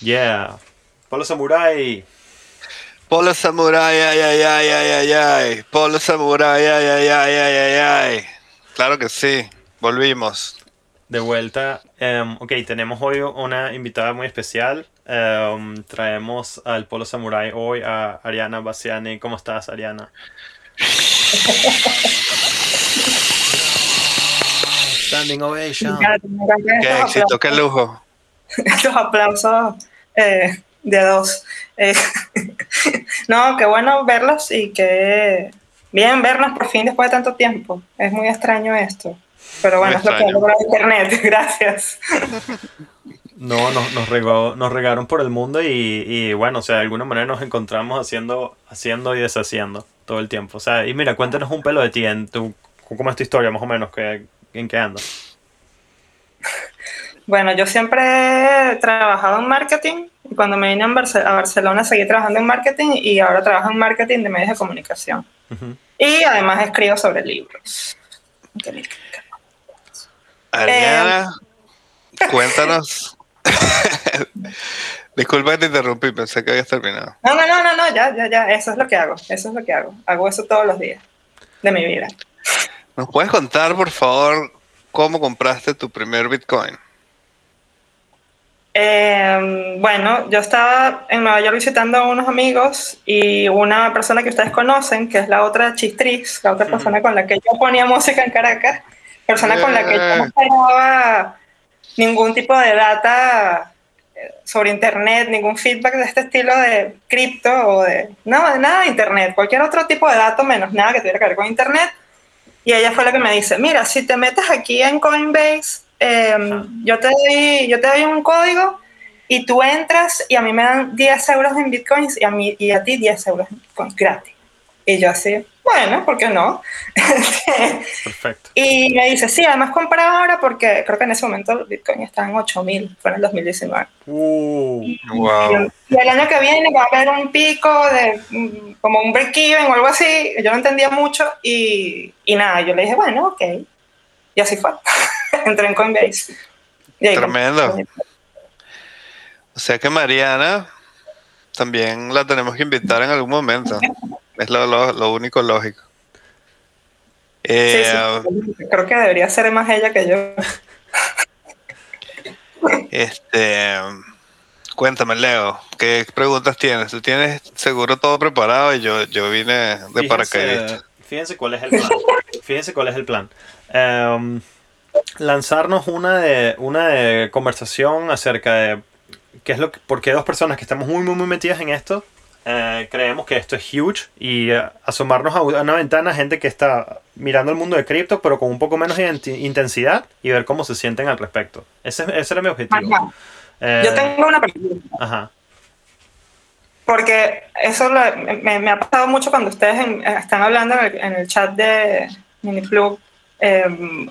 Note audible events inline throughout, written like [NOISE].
Yeah. Polo Samurai. Polo Samurai, ay, ay, ay, ay, ay, ay. Polo Samurai, ay, ay, ay, ay, ay, ay. Claro que sí. Volvimos. De vuelta. Em, ok, tenemos hoy una invitada muy especial. Em, traemos al Polo Samurai hoy a Ariana Bassiani. ¿Cómo estás, Ariana? Standing ovation. Qué éxito, qué lujo. Estos aplausos eh, de dos. Eh, [LAUGHS] no, qué bueno verlos y que bien vernos por fin después de tanto tiempo. Es muy extraño esto. Pero bueno, es lo que logrado Internet. [LAUGHS] Gracias. No, nos, nos, regó- nos regaron por el mundo y, y, bueno, o sea, de alguna manera nos encontramos haciendo, haciendo y deshaciendo todo el tiempo. O sea, y mira, cuéntanos un pelo de ti, en tu, ¿cómo es tu historia más o menos? ¿Qué, ¿En qué andas? Bueno, yo siempre he trabajado en marketing. y Cuando me vine a Barce- a Barcelona seguí trabajando en marketing y ahora trabajo en marketing de medios de comunicación. Y además escribo sobre libros. Ariana, [LAUGHS] cuéntanos. [LAUGHS] Disculpa que te interrumpí, pensé que habías terminado. No, no, no, no, no, ya, ya, ya, eso es lo que hago, eso es lo que hago. Hago eso todos los días de mi vida. ¿Nos puedes contar, por favor, cómo compraste tu primer Bitcoin? Eh, bueno, yo estaba en Nueva York visitando a unos amigos y una persona que ustedes conocen, que es la otra chistriz, la otra persona con la que yo ponía música en Caracas, persona con la que yo no esperaba ningún tipo de data eh, sobre internet, ningún feedback de este estilo de cripto o de no, nada de internet, cualquier otro tipo de dato menos nada que tuviera que ver con internet. Y ella fue la que me dice, mira, si te metes aquí en Coinbase, eh, yo, te doy, yo te doy un código y tú entras y a mí me dan 10 euros en bitcoins y a, mí, y a ti 10 euros en bitcoins gratis. Y yo así, bueno, ¿por qué no? [LAUGHS] Perfecto. y me dice, sí, además compra ahora porque creo que en ese momento el bitcoin está en 8000, fue en el 2019. Uh, Wow. Y el año que viene va a haber un pico de mm, como un break-even o algo así. Yo no entendía mucho y, y nada, yo le dije, bueno, ok. Y así fue. [LAUGHS] Entré en Coinbase. Y ahí Tremendo. O sea que Mariana también la tenemos que invitar en algún momento. Es lo, lo- lo único lógico. Sí, Eh, sí, creo que debería ser más ella que yo. Este, cuéntame, Leo, ¿qué preguntas tienes? Tú tienes seguro todo preparado y yo, yo vine de paracaidista. fíjense cuál es el plan. [LAUGHS] Fíjense cuál es el plan. Em, lanzarnos una de una de conversación acerca de qué es lo que, por qué dos personas que estamos muy muy muy metidas en esto eh, creemos que esto es huge y eh, asomarnos a una ventana gente que está mirando el mundo de cripto pero con un poco menos intensidad y ver cómo se sienten al respecto. Ese, ese era mi objetivo. Eh, Yo tengo una pregunta. Ajá. Porque eso lo- me, me ha pasado mucho cuando ustedes en- están hablando en el, en el chat de Miniplug em,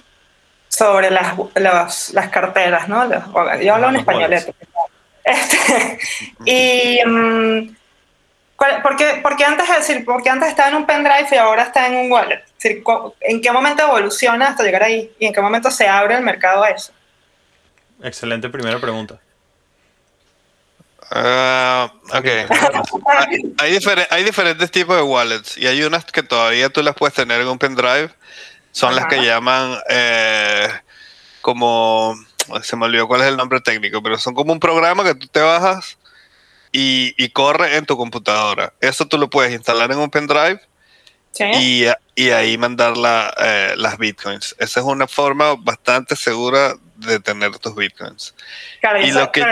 sobre las, las, las carteras, ¿no? Los- yo hablo en español. wallets. Este, [LAUGHS] y mm, ¿cuál- ¿por, qué, por qué antes, es decir, por qué antes estaba en un pendrive y ahora está en un wallet? Es decir, cu- ¿En qué momento evoluciona hasta llegar ahí? ¿Y en qué momento se abre el mercado a eso? Excelente primera pregunta. Ah, ok. Hay, hay hay diferentes tipos de wallets y hay unas que todavía tú las puedes tener en un pendrive. Son las que llaman eh, como, se me olvidó cuál es el nombre técnico, pero son como un programa que tú te bajas y, y corre en tu computadora. Eso tú lo puedes instalar en un pendrive ¿Sí? y, y ahí mandar la, eh, las bitcoins. Esa es una forma bastante segura de tener tus bitcoins. Claro, y lo que-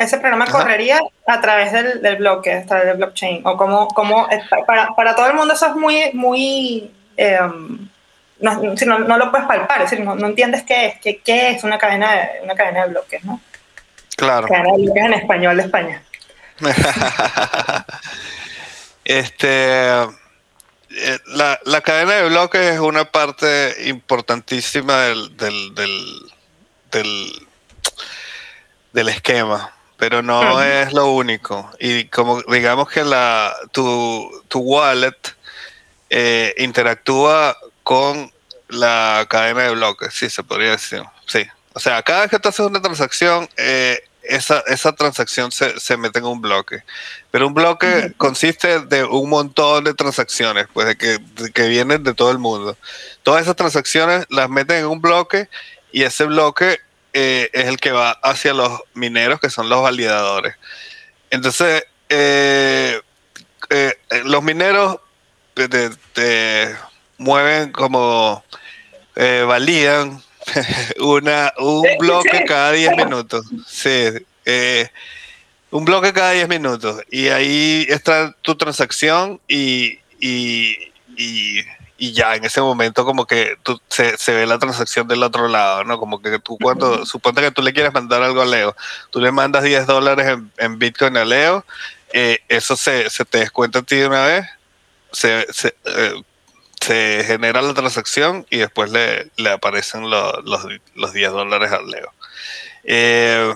ese programa Ajá. correría a través del, del bloque, a través del blockchain. O como, como para, para todo el mundo eso es muy, muy em, no, no, no lo puedes palpar, es decir, no, no entiendes qué es, qué, qué es una cadena de, una cadena de bloques, ¿no? Claro. Cadena de bloques en español de España. [LAUGHS] este eh, la, la cadena de bloques es una parte importantísima del, del, del, del, del esquema, pero no es lo único. Y como digamos que la, tu, tu wallet eh, interactúa con la cadena de bloques, sí, se podría decir. Sí. O sea, cada vez que tú haces una transacción, eh, esa, esa transacción se, se mete en un bloque. Pero un bloque consiste de un montón de transacciones, pues de que, de que vienen de todo el mundo. Todas esas transacciones las meten en un bloque y ese bloque eh, es el que va hacia los mineros, que son los validadores. Entonces, eh, eh, los mineros te, te- te mueven como eh, validan [LAUGHS] una, un bloque cada 10 minutos. Sí, eh, un bloque cada 10 minutos. Y ahí está tu transacción y, y, y- y ya en ese momento como que tú, se, se ve la transacción del otro lado, ¿no? Como que tú cuando, suponte que tú le quieres mandar algo a Leo, tú le mandas 10 dólares en, en Bitcoin a Leo, eh, eso se, se te descuenta a ti de una vez, se, se, eh, se genera la transacción y después le, le aparecen lo- los, los 10 dólares a Leo. Eh,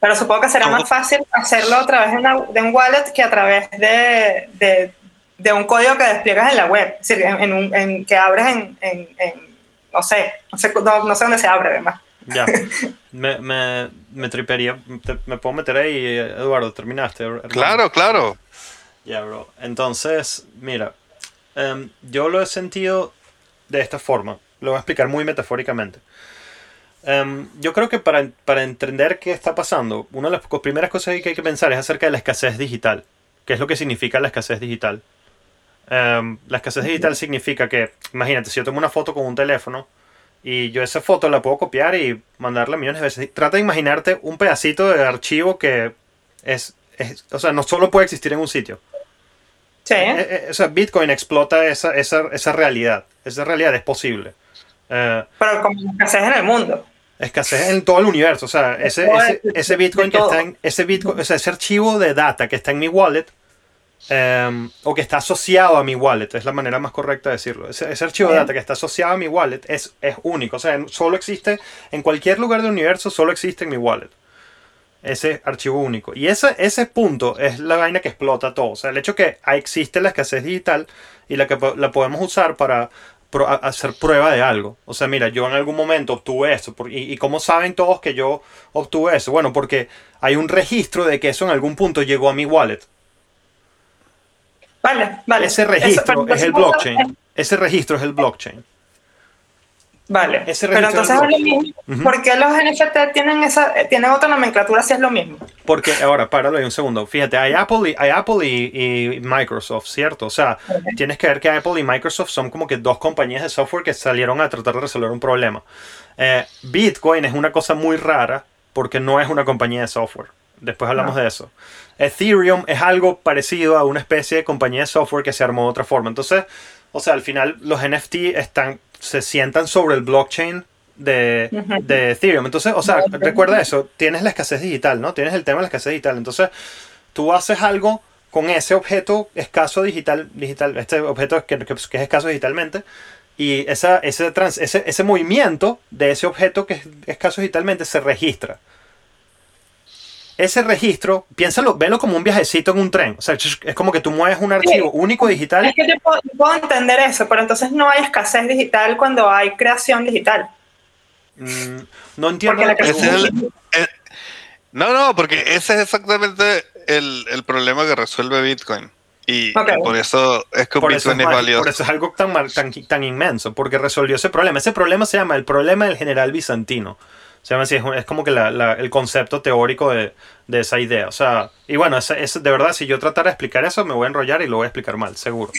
Pero supongo que será ¿Cómo? más fácil hacerlo a través de, una- de un wallet que a través de, de- de un código que despliegas en la web, es decir, en, en un- en- que abres en, en- en- no sé, no sé, no, no sé dónde se abre además. Ya. [LAUGHS] Me, me, me tripearía. te- me puedo meter ahí, Eduardo. Terminaste. hermano? claro, claro. Ya, bro. Entonces, mira. em, yo lo he sentido de esta forma. Lo voy a explicar muy metafóricamente. Em, yo creo que para, para entender qué está pasando, una de las primeras cosas que hay que pensar es acerca de la escasez digital. ¿Qué es lo que significa la escasez digital? Em, la escasez digital significa que, imagínate, si yo tomo una foto con un teléfono y yo esa foto la puedo copiar y mandarla millones de veces. Trata de imaginarte un pedacito de archivo que es, es- o sea, no solo puede existir en un sitio. Sí, Eh, eh, o sea, Bitcoin explota esa, esa, esa realidad. Esa realidad es posible. Eh, pero como escasez en el mundo. escasez en todo el universo. O sea, ese, ese, ese Bitcoin que está en. Ese Bitcoin, o sea, ese archivo de data que está en mi wallet. Eh, o que está asociado a mi wallet, es la manera más correcta de decirlo. Ese, ese archivo de data que está asociado a mi wallet es, es único. O sea, solo existe en cualquier lugar del universo, solo existe en mi wallet. Ese archivo único. Y ese, ese punto es la vaina que explota todo. O sea, el hecho que existe la escasez digital y la que la podemos usar para pro- hacer prueba de algo. O sea, mira, yo en algún momento obtuve eso. por- y, y cómo saben todos que yo obtuve eso? Bueno, porque hay un registro de que eso en algún punto llegó a mi wallet. Vale, vale. Ese registro es el blockchain. Ese registro es el blockchain. Vale, Ese pero entonces es lo mismo. ¿Por qué los NFT tienen, esa, tienen otra nomenclatura si es lo mismo? Porque, ahora, páralo ahí un segundo. Fíjate, hay Apple y, hay Apple y, y Microsoft, ¿cierto? O sea, tienes que ver que Apple y Microsoft son como que dos compañías de software que salieron a tratar de resolver un problema. Eh, Bitcoin es una cosa muy rara porque no es una compañía de software. Después hablamos No. de eso. Ethereum es algo parecido a una especie de compañía de software que se armó de otra forma. Entonces, o sea, al final los NFT están, se sientan sobre el blockchain de, Ethereum. Entonces, o sea, recuerda eso, tienes la escasez digital, ¿no? Tienes el tema de la escasez digital. Entonces, tú haces algo con ese objeto escaso digital, digital este objeto que, que- que es escaso digitalmente, y esa, ese, trans- ese, ese movimiento de ese objeto que es escaso digitalmente se registra. Ese registro, piénsalo, velo como un viajecito en un tren. O sea, es como que tú mueves un archivo único digital. Es que yo puedo, entender eso, pero entonces no hay escasez digital cuando hay creación digital. Mm, no entiendo Porque la la Ese es pregunta. el- eh, no, no, porque ese es exactamente el, el problema que resuelve Bitcoin. Y, por eso es que Por eso, Bitcoin es, es, valioso. por eso es algo tan, tan, tan inmenso, porque resolvió ese problema. Ese problema se llama el problema del general bizantino. Se llama así, es, es como que la- la- el concepto teórico de, de esa idea. O sea, y bueno, ese- ese- de verdad, si yo tratara de explicar eso, me voy a enrollar y lo voy a explicar mal, seguro.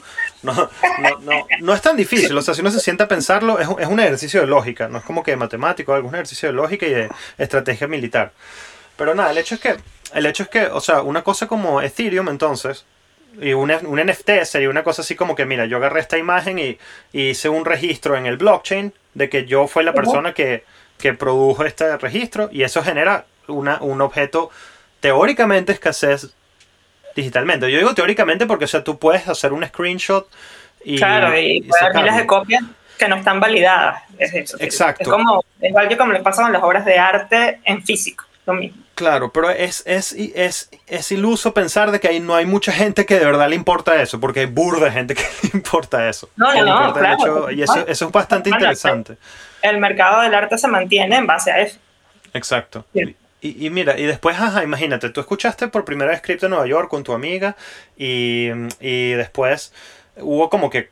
No, no, no, no es tan difícil, o sea, si uno se sienta a pensarlo, es es un ejercicio de lógica, no es como que matemático, es un ejercicio de lógica y de estrategia militar. Pero nada, el hecho es que, el hecho es que, o sea, una cosa como Ethereum, entonces, y un, un NFT sería una cosa así como que, mira, yo agarré esta imagen y, y hice un registro en el blockchain de que yo fui la persona que, que produjo este registro y eso genera una, un objeto teóricamente escasez digitalmente. Yo digo teóricamente porque, o sea, tú puedes hacer un screenshot y, claro, y, y puede haber miles de copias que no están validadas. Es eso. Exacto. Es como, igual que como le pasa con las obras de arte en físico, lo mismo. Claro, pero es, es, es, es iluso pensar de que ahí no hay mucha gente que de verdad le importa eso, porque hay burda gente [LAUGHS] que le importa eso. No, no, no, claro, hecho- y eso, eso es bastante Bueno, interesante. El mercado del arte se mantiene en base a eso. Exacto. Y, y mira, y después, ajá, imagínate, tú escuchaste por primera vez Crypto en Nueva York con tu amiga y, y después hubo como que,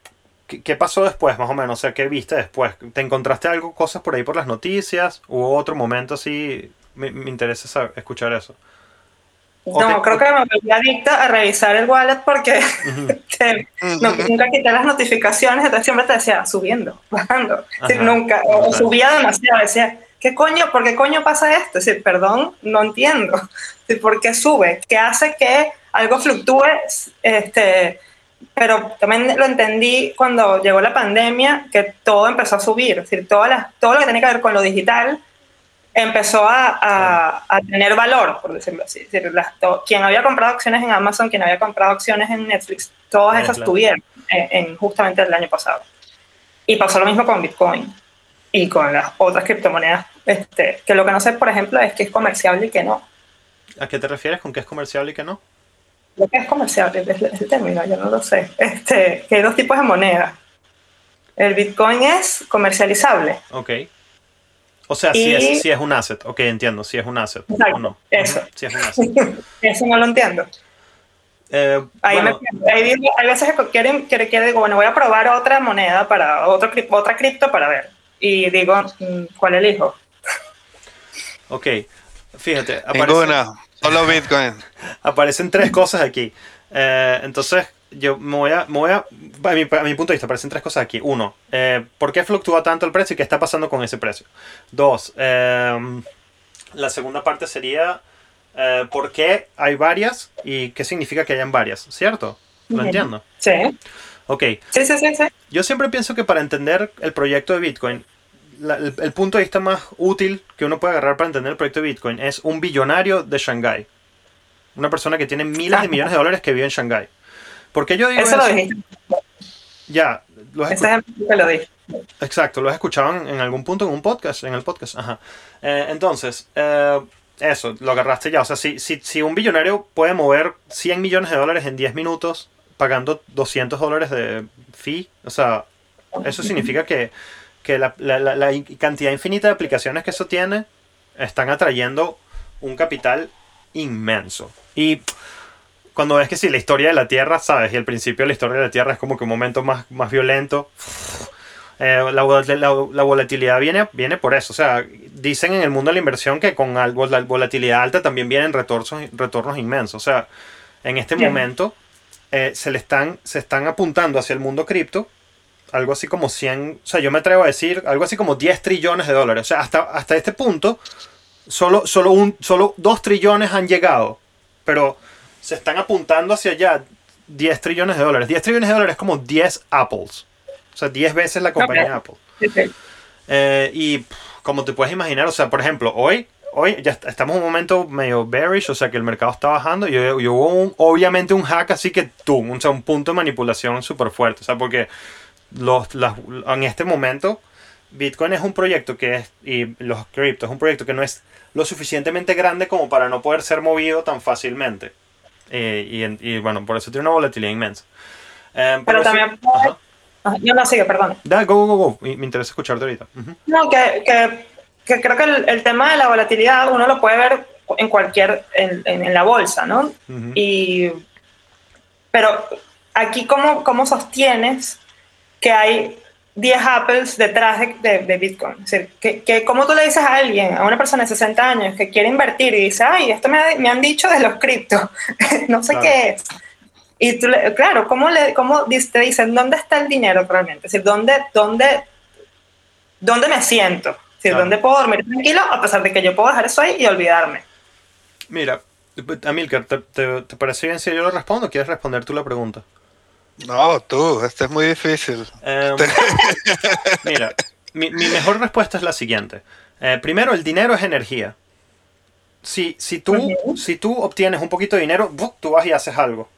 ¿qué, qué pasó después más o menos? O sea, ¿qué viste después? ¿Te encontraste algo, cosas por ahí por las noticias? ¿Hubo otro momento así? Me, me interesa saber- escuchar eso. O No, creo que me volví adicta a revisar el wallet porque [LAUGHS] te- no- nunca quité las notificaciones, entonces siempre te decía subiendo, [LAUGHS] bajando. Ajá, nunca, o subía demasiado, decía, ¿qué coño? ¿Por qué coño pasa esto? Es decir, perdón, no entiendo. [LAUGHS] Decir, ¿Por qué sube? ¿Qué hace que algo fluctúe? Este, pero también lo entendí cuando llegó la pandemia, que todo empezó a subir, es decir, todas las, todo lo que tenía que ver con lo digital empezó a, a- a tener valor, por decirlo así. Las- quien había comprado acciones en Amazon, quien había comprado acciones en Netflix, todas esas claro. tuvieron en, en justamente el año pasado. Y pasó lo mismo con Bitcoin y con las otras criptomonedas, este, que lo que no sé, por ejemplo, es que es comerciable y que no. ¿A qué te refieres con qué es comercial y qué no? Lo que es comerciable es el término, yo no lo sé. Este, que hay dos tipos de moneda. El Bitcoin es comercializable. Ok. O sea, si Y- es, si es un asset. Ok, entiendo, si es un asset. Exacto, o no. eso. Si es un asset. [LAUGHS] Eso no lo entiendo. Eh, Ahí bueno, me, ahí digo- hay veces que quieren, que, que digo, bueno, voy a probar otra moneda para otro, otra cripto para ver. Y digo, mm, ¿cuál elijo? [LAUGHS] ok. Fíjate, aparece- Ninguna. Solo Bitcoin. [LAUGHS] aparecen tres cosas aquí. Eh, entonces, yo me voy a, me voy a, a mi, a mi punto de vista, aparecen tres cosas aquí. Uno, eh, ¿por qué fluctúa tanto el precio y qué está pasando con ese precio? Dos, eh, la segunda parte sería, eh, ¿por qué hay varias y qué significa que hayan varias? ¿Cierto? Lo entiendo. Sí, Ok, sí, sí, sí. sí. yo siempre pienso que para entender el proyecto de Bitcoin, la- el, el punto de vista más útil que uno puede agarrar para entender el proyecto de Bitcoin es un billonario de Shanghái. Una persona que tiene miles de millones de dólares que vive en Shanghái. ¿Por qué yo digo Eso eso? lo dijiste. Ya, lo has Ese que lo dije. exacto, lo has escuchado en, algún punto en un podcast, en el podcast. Ajá. Eh, entonces, eh, eso, lo agarraste ya. O sea, si, si, si un billonario puede mover 100 millones de dólares en 10 minutos pagando 200 dólares de fee, o sea, eso significa que, que la, la- la- la cantidad infinita de aplicaciones que eso tiene están atrayendo un capital inmenso. Y cuando ves que si la historia de la Tierra, sabes, y el principio de la historia de la Tierra es como que un momento más, más violento, eh, la, la- la volatilidad viene, viene por eso. O sea, dicen en el mundo de la inversión que con algo, la volatilidad alta también vienen retornos, retornos inmensos. O sea, en este Bien. momento eh, se le están, se están apuntando hacia el mundo cripto algo así como 100, o sea, yo me atrevo a decir algo así como 10 trillones de dólares. O sea, hasta, hasta este punto, solo, solo, un, solo 2 trillones han llegado, pero se están apuntando hacia allá 10 trillones de dólares. 10 trillones de dólares es como 10 Apples. O sea, 10 veces la compañía. Apple. Eh, y pff, como te puedes imaginar, o sea, por ejemplo, hoy, hoy ya est- estamos en un momento medio bearish, o sea, que el mercado está bajando y, y hubo un- obviamente un hack así que tú, un, o sea, un punto de manipulación súper fuerte, o sea, porque los, las- en este momento Bitcoin es un proyecto que es, y los criptos es un proyecto que no es lo suficientemente grande como para no poder ser movido tan fácilmente. Eh, y, en- y, bueno, por eso tiene una volatilidad inmensa. Eh, Pero también- ajá. Yo no sigue, perdón. Da, go, go, go. Me, me interesa escucharte ahorita. No, que, que, que creo que el, el tema de la volatilidad uno lo puede ver en cualquier, en, en- en la bolsa, ¿no? Y, pero aquí, ¿cómo, cómo sostienes que hay 10 Apples detrás de, de- de Bitcoin? Es decir, que, que, ¿cómo tú le dices a alguien, a una persona de 60 años que quiere invertir y dice, ay, esto me, ha- me han dicho de los criptos, [LAUGHS] no sé Claro. qué es? Y tú, le- claro, ¿cómo, le, cómo te dicen dónde está el dinero realmente? Es decir, ¿dónde, dónde, dónde me siento? Es decir, Claro. ¿dónde puedo dormir tranquilo a pesar de que yo puedo dejar eso ahí y olvidarme? Mira, Amilcar, ¿te, te, te parece bien si yo lo respondo o quieres responder tú la pregunta? No, tú, este es muy difícil. Em, [LAUGHS] mira, mi, mi mejor respuesta es la siguiente. Eh, primero, el dinero es energía. Si, si, tú, si tú obtienes un poquito de dinero, tú vas y haces algo.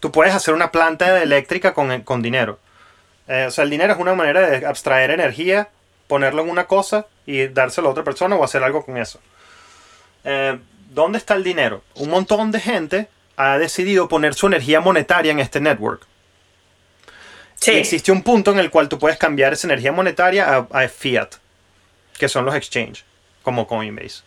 Tú puedes hacer una planta eléctrica con, con dinero. Eh, o sea, el dinero es una manera de abstraer energía, ponerlo en una cosa y dárselo a otra persona o hacer algo con eso. Eh, ¿dónde está el dinero? Un montón de gente ha decidido poner su energía monetaria en este network. Sí. Y existe un punto en el cual tú puedes cambiar esa energía monetaria a, a fiat, que son los exchange, como Coinbase.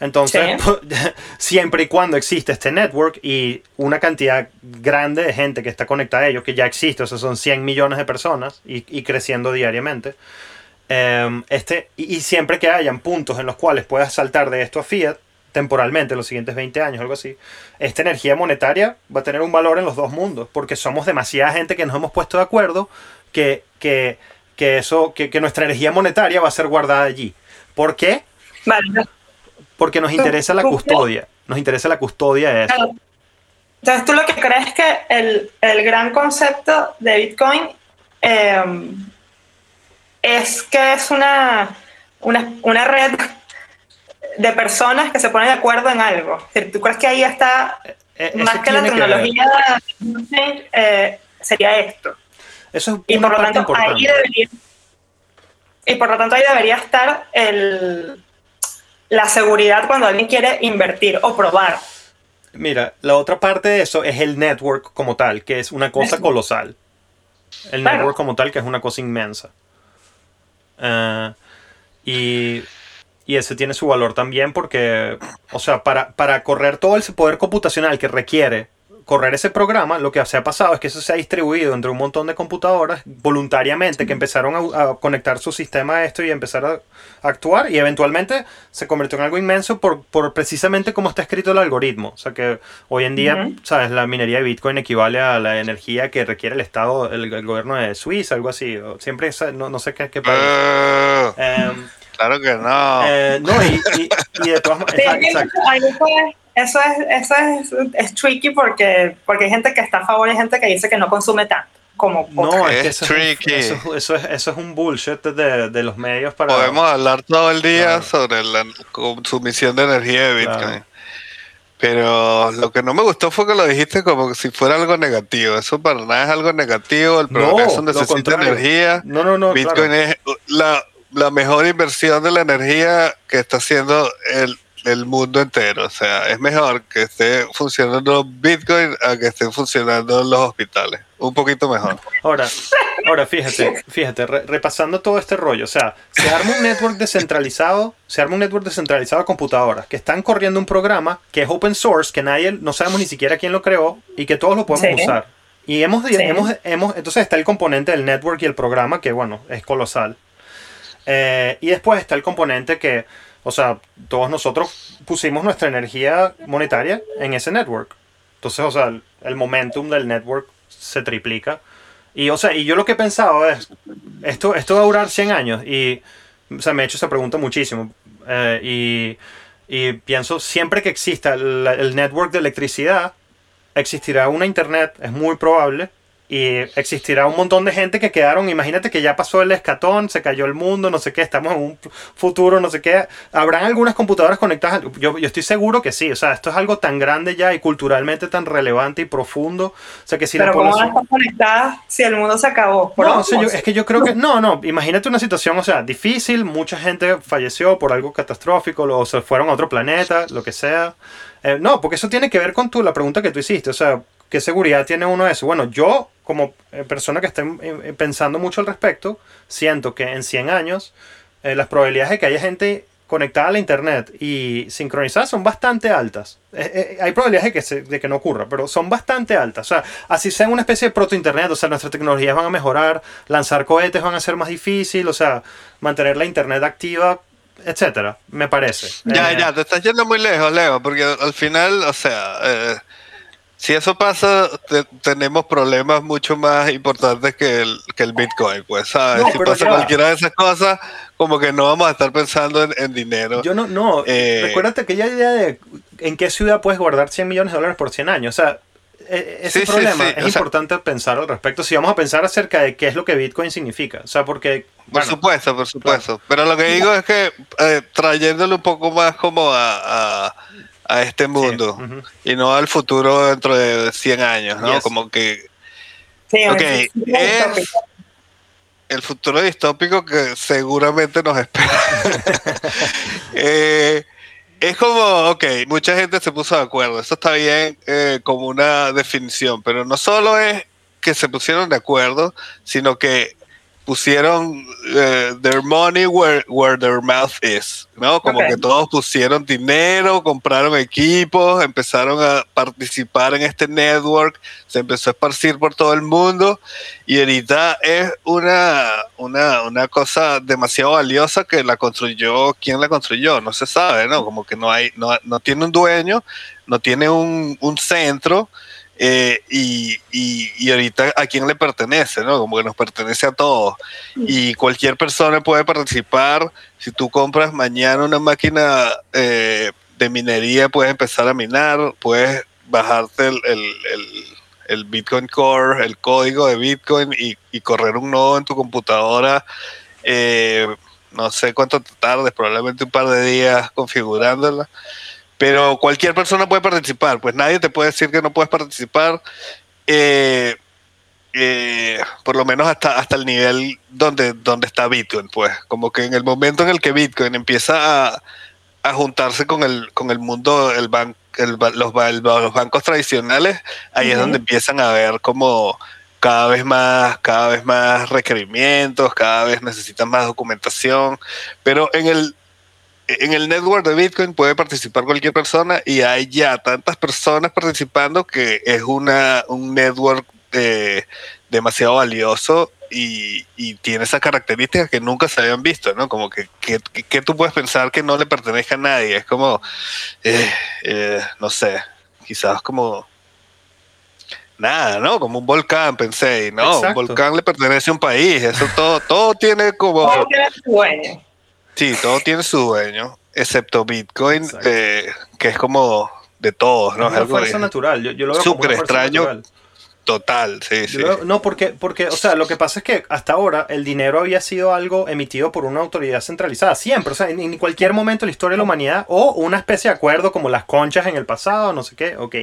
Entonces, Sí. [LAUGHS] siempre y cuando existe este network y una cantidad grande de gente que está conectada a ellos, que ya existe, o sea, son 100 millones de personas y, y creciendo diariamente, em, este, y, y siempre que hayan puntos en los cuales puedas saltar de esto a fiat, temporalmente, los siguientes 20 años, algo así, esta energía monetaria va a tener un valor en los dos mundos, porque somos demasiada gente que nos hemos puesto de acuerdo que, que, que eso, que, que nuestra energía monetaria va a ser guardada allí. ¿Por qué? Vale. Porque nos interesa la custodia. Nos interesa la custodia de eso. Entonces, ¿tú lo que crees que el, el gran concepto de Bitcoin eh, es que es una, una, una red de personas que se ponen de acuerdo en algo? ¿Tú crees que ahí está, Eh, eso más que la tecnología, eh, sería esto? Eso Y es por lo parte tanto, ahí importante. debería, y por lo tanto ahí debería estar el, la seguridad cuando alguien quiere invertir o probar. Mira, la otra parte de eso es el network como tal, que es una cosa colosal. El Claro. network como tal, que es una cosa inmensa. Ah, y, y ese tiene su valor también porque, o sea, para, para correr todo ese poder computacional que requiere correr ese programa, lo que se ha pasado es que eso se ha distribuido entre un montón de computadoras voluntariamente que empezaron a, a conectar su sistema a esto y a empezar a, a actuar y eventualmente se convirtió en algo inmenso por, por precisamente cómo está escrito el algoritmo. O sea que hoy en día, Ujú. ¿sabes? La minería de Bitcoin equivale a la energía que requiere el Estado, el, el gobierno de Suiza, algo así. O Siempre, no, no sé qué, qué país. Eh, Em, claro que no. eh, no, y, y- y de todas Sí, maneras, pues, eso es, eso es, es tricky porque, porque hay gente que está a favor y hay gente que dice que no consume tanto como No, es que Es eso es, tricky. eso, eso es, eso es un bullshit de, de los medios para... Podemos hablar todo el día Claro. sobre la consumición de energía de Bitcoin. Claro. Pero lo que no me gustó fue que lo dijiste como si fuera algo negativo. Eso para nada es algo negativo. El progreso necesita energía. No, no, no, Bitcoin claro. es la, la mejor inversión de la energía que está haciendo el, el mundo entero. O sea, es mejor que esté funcionando Bitcoin a que estén funcionando los hospitales. Un poquito mejor. Ahora, ahora fíjate, fíjate, re- repasando todo este rollo, o sea, se arma un network descentralizado, se arma un network descentralizado de computadoras que están corriendo un programa que es open source, que nadie, no sabemos ni siquiera quién lo creó y que todos lo podemos Sí. usar. Y hemos, Sí. hemos, hemos, entonces está el componente del network y el programa que, bueno, es colosal. Eh, y después está el componente que, o sea, todos nosotros pusimos nuestra energía monetaria en ese network. Entonces, o sea, el, momentum del network se triplica. Y, o sea, y yo lo que he pensado es, esto, esto va a durar 100 años. Y, o sea, me he hecho esa pregunta muchísimo. Eh, y, y pienso, siempre que exista el network de electricidad, existirá una internet, es muy probable. Y existirá un montón de gente que quedaron, imagínate que ya pasó el escatón, se cayó el mundo, no sé qué, estamos en un futuro, no sé qué. Habrán algunas computadoras conectadas. Yo, yo estoy seguro que sí. O sea, esto es algo tan grande ya y culturalmente tan relevante y profundo. O sea, que si la Pero ¿cómo van a estar conectadas si el mundo se acabó? Por No, o sea, yo- osmosis. es que yo creo que. No, no. Imagínate una situación, o sea, difícil. Mucha gente falleció por algo catastrófico, o se fueron a otro planeta, lo que sea. Eh, no, porque eso tiene que ver con tú, la pregunta que tú hiciste. O sea, ¿qué seguridad tiene uno de eso? Bueno, yo, como eh, persona que esté eh, pensando mucho al respecto, siento que en 100 años eh, las probabilidades de que haya gente conectada a la internet y sincronizada son bastante altas. Eh, eh, hay probabilidades de que, se- de que no ocurra, pero son bastante altas. O sea, así sea una especie de proto-internet, o sea, nuestras tecnologías van a mejorar, lanzar cohetes van a ser más difícil, o sea, mantener la internet activa, etcétera, me parece. Ya, ya, te estás yendo muy lejos, Leo, porque al final, o sea, si eso pasa, te- tenemos problemas mucho más importantes que el, que el Bitcoin, pues, ¿sabes? No, si pasa ya cualquiera de esas cosas, como que no vamos a estar pensando en, en dinero. Yo no, no, Eh, recuérdate aquella idea de en qué ciudad puedes guardar 100 millones de dólares por 100 años. O sea, e- ese Sí, sí, problema sí, es o sea- importante pensar al respecto. Si vamos a pensar acerca de qué es lo que Bitcoin significa. O sea, porque. Por bueno, supuesto, por supuesto. Pero lo que digo es que eh, trayéndolo un poco más como a, a, a este mundo y no al futuro dentro de 100 años, ¿no? Yes. Como que Sí, ok, es- es- el futuro distópico que seguramente nos espera. [LAUGHS] Eh, es como, ok, mucha gente se puso de acuerdo, eso está bien eh, como una definición, pero no solo es que se pusieron de acuerdo, sino que pusieron eh, their money where, where their mouth is, ¿no? Como que todos pusieron dinero, compraron equipos, empezaron a participar en este network, se empezó a esparcir por todo el mundo y ahorita es una, una, una cosa demasiado valiosa que la construyó, ¿quién la construyó? No se sabe, ¿no? Como que no hay, no, no tiene un dueño, no tiene un, un centro. Eh, y, y, y ahorita a quién le pertenece, ¿no? Como que nos pertenece a todos. Y cualquier persona puede participar. Si tú compras mañana una máquina eh, de minería, puedes empezar a minar, puedes bajarte el, el, el- el Bitcoin Core, el código de Bitcoin y, y correr un nodo en tu computadora. eh, no sé cuánto te tardes, probablemente un par de días configurándola. Pero cualquier persona puede participar, pues nadie te puede decir que no puedes participar. eh, eh, por lo menos hasta, hasta el nivel donde, donde está Bitcoin, pues. Como que en el momento en el que Bitcoin empieza a, a juntarse con el, con el mundo, el ban- el los, bancos tradicionales, ahí es donde empiezan a ver como cada vez más, cada vez más requerimientos, cada vez necesitan más documentación, pero en el en el network de Bitcoin puede participar cualquier persona y hay ya tantas personas participando que es una un network eh, demasiado valioso y, y tiene esas características que nunca se habían visto, ¿no? Como que, que, que- que tú puedes pensar que no le pertenece a nadie, es como, eh, eh, no sé, quizás como nada, ¿no? Como un volcán, pensé, y no, Exacto. un volcán le pertenece a un país, eso todo, todo tiene como... Todo tiene su dueño. Sí, todo tiene su dueño, excepto Bitcoin, eh, que es como de todos, ¿no? es Es una fuerza de- natural. Yo, yo lo veo como súper extraño. natural. total, sí, sí. veo- no, porque, porque, o sea, lo que pasa es que hasta ahora el dinero había sido algo emitido por una autoridad centralizada, siempre, o sea, en, en cualquier momento de la historia de la humanidad, o una especie de acuerdo como las conchas en el pasado, no sé qué, ok.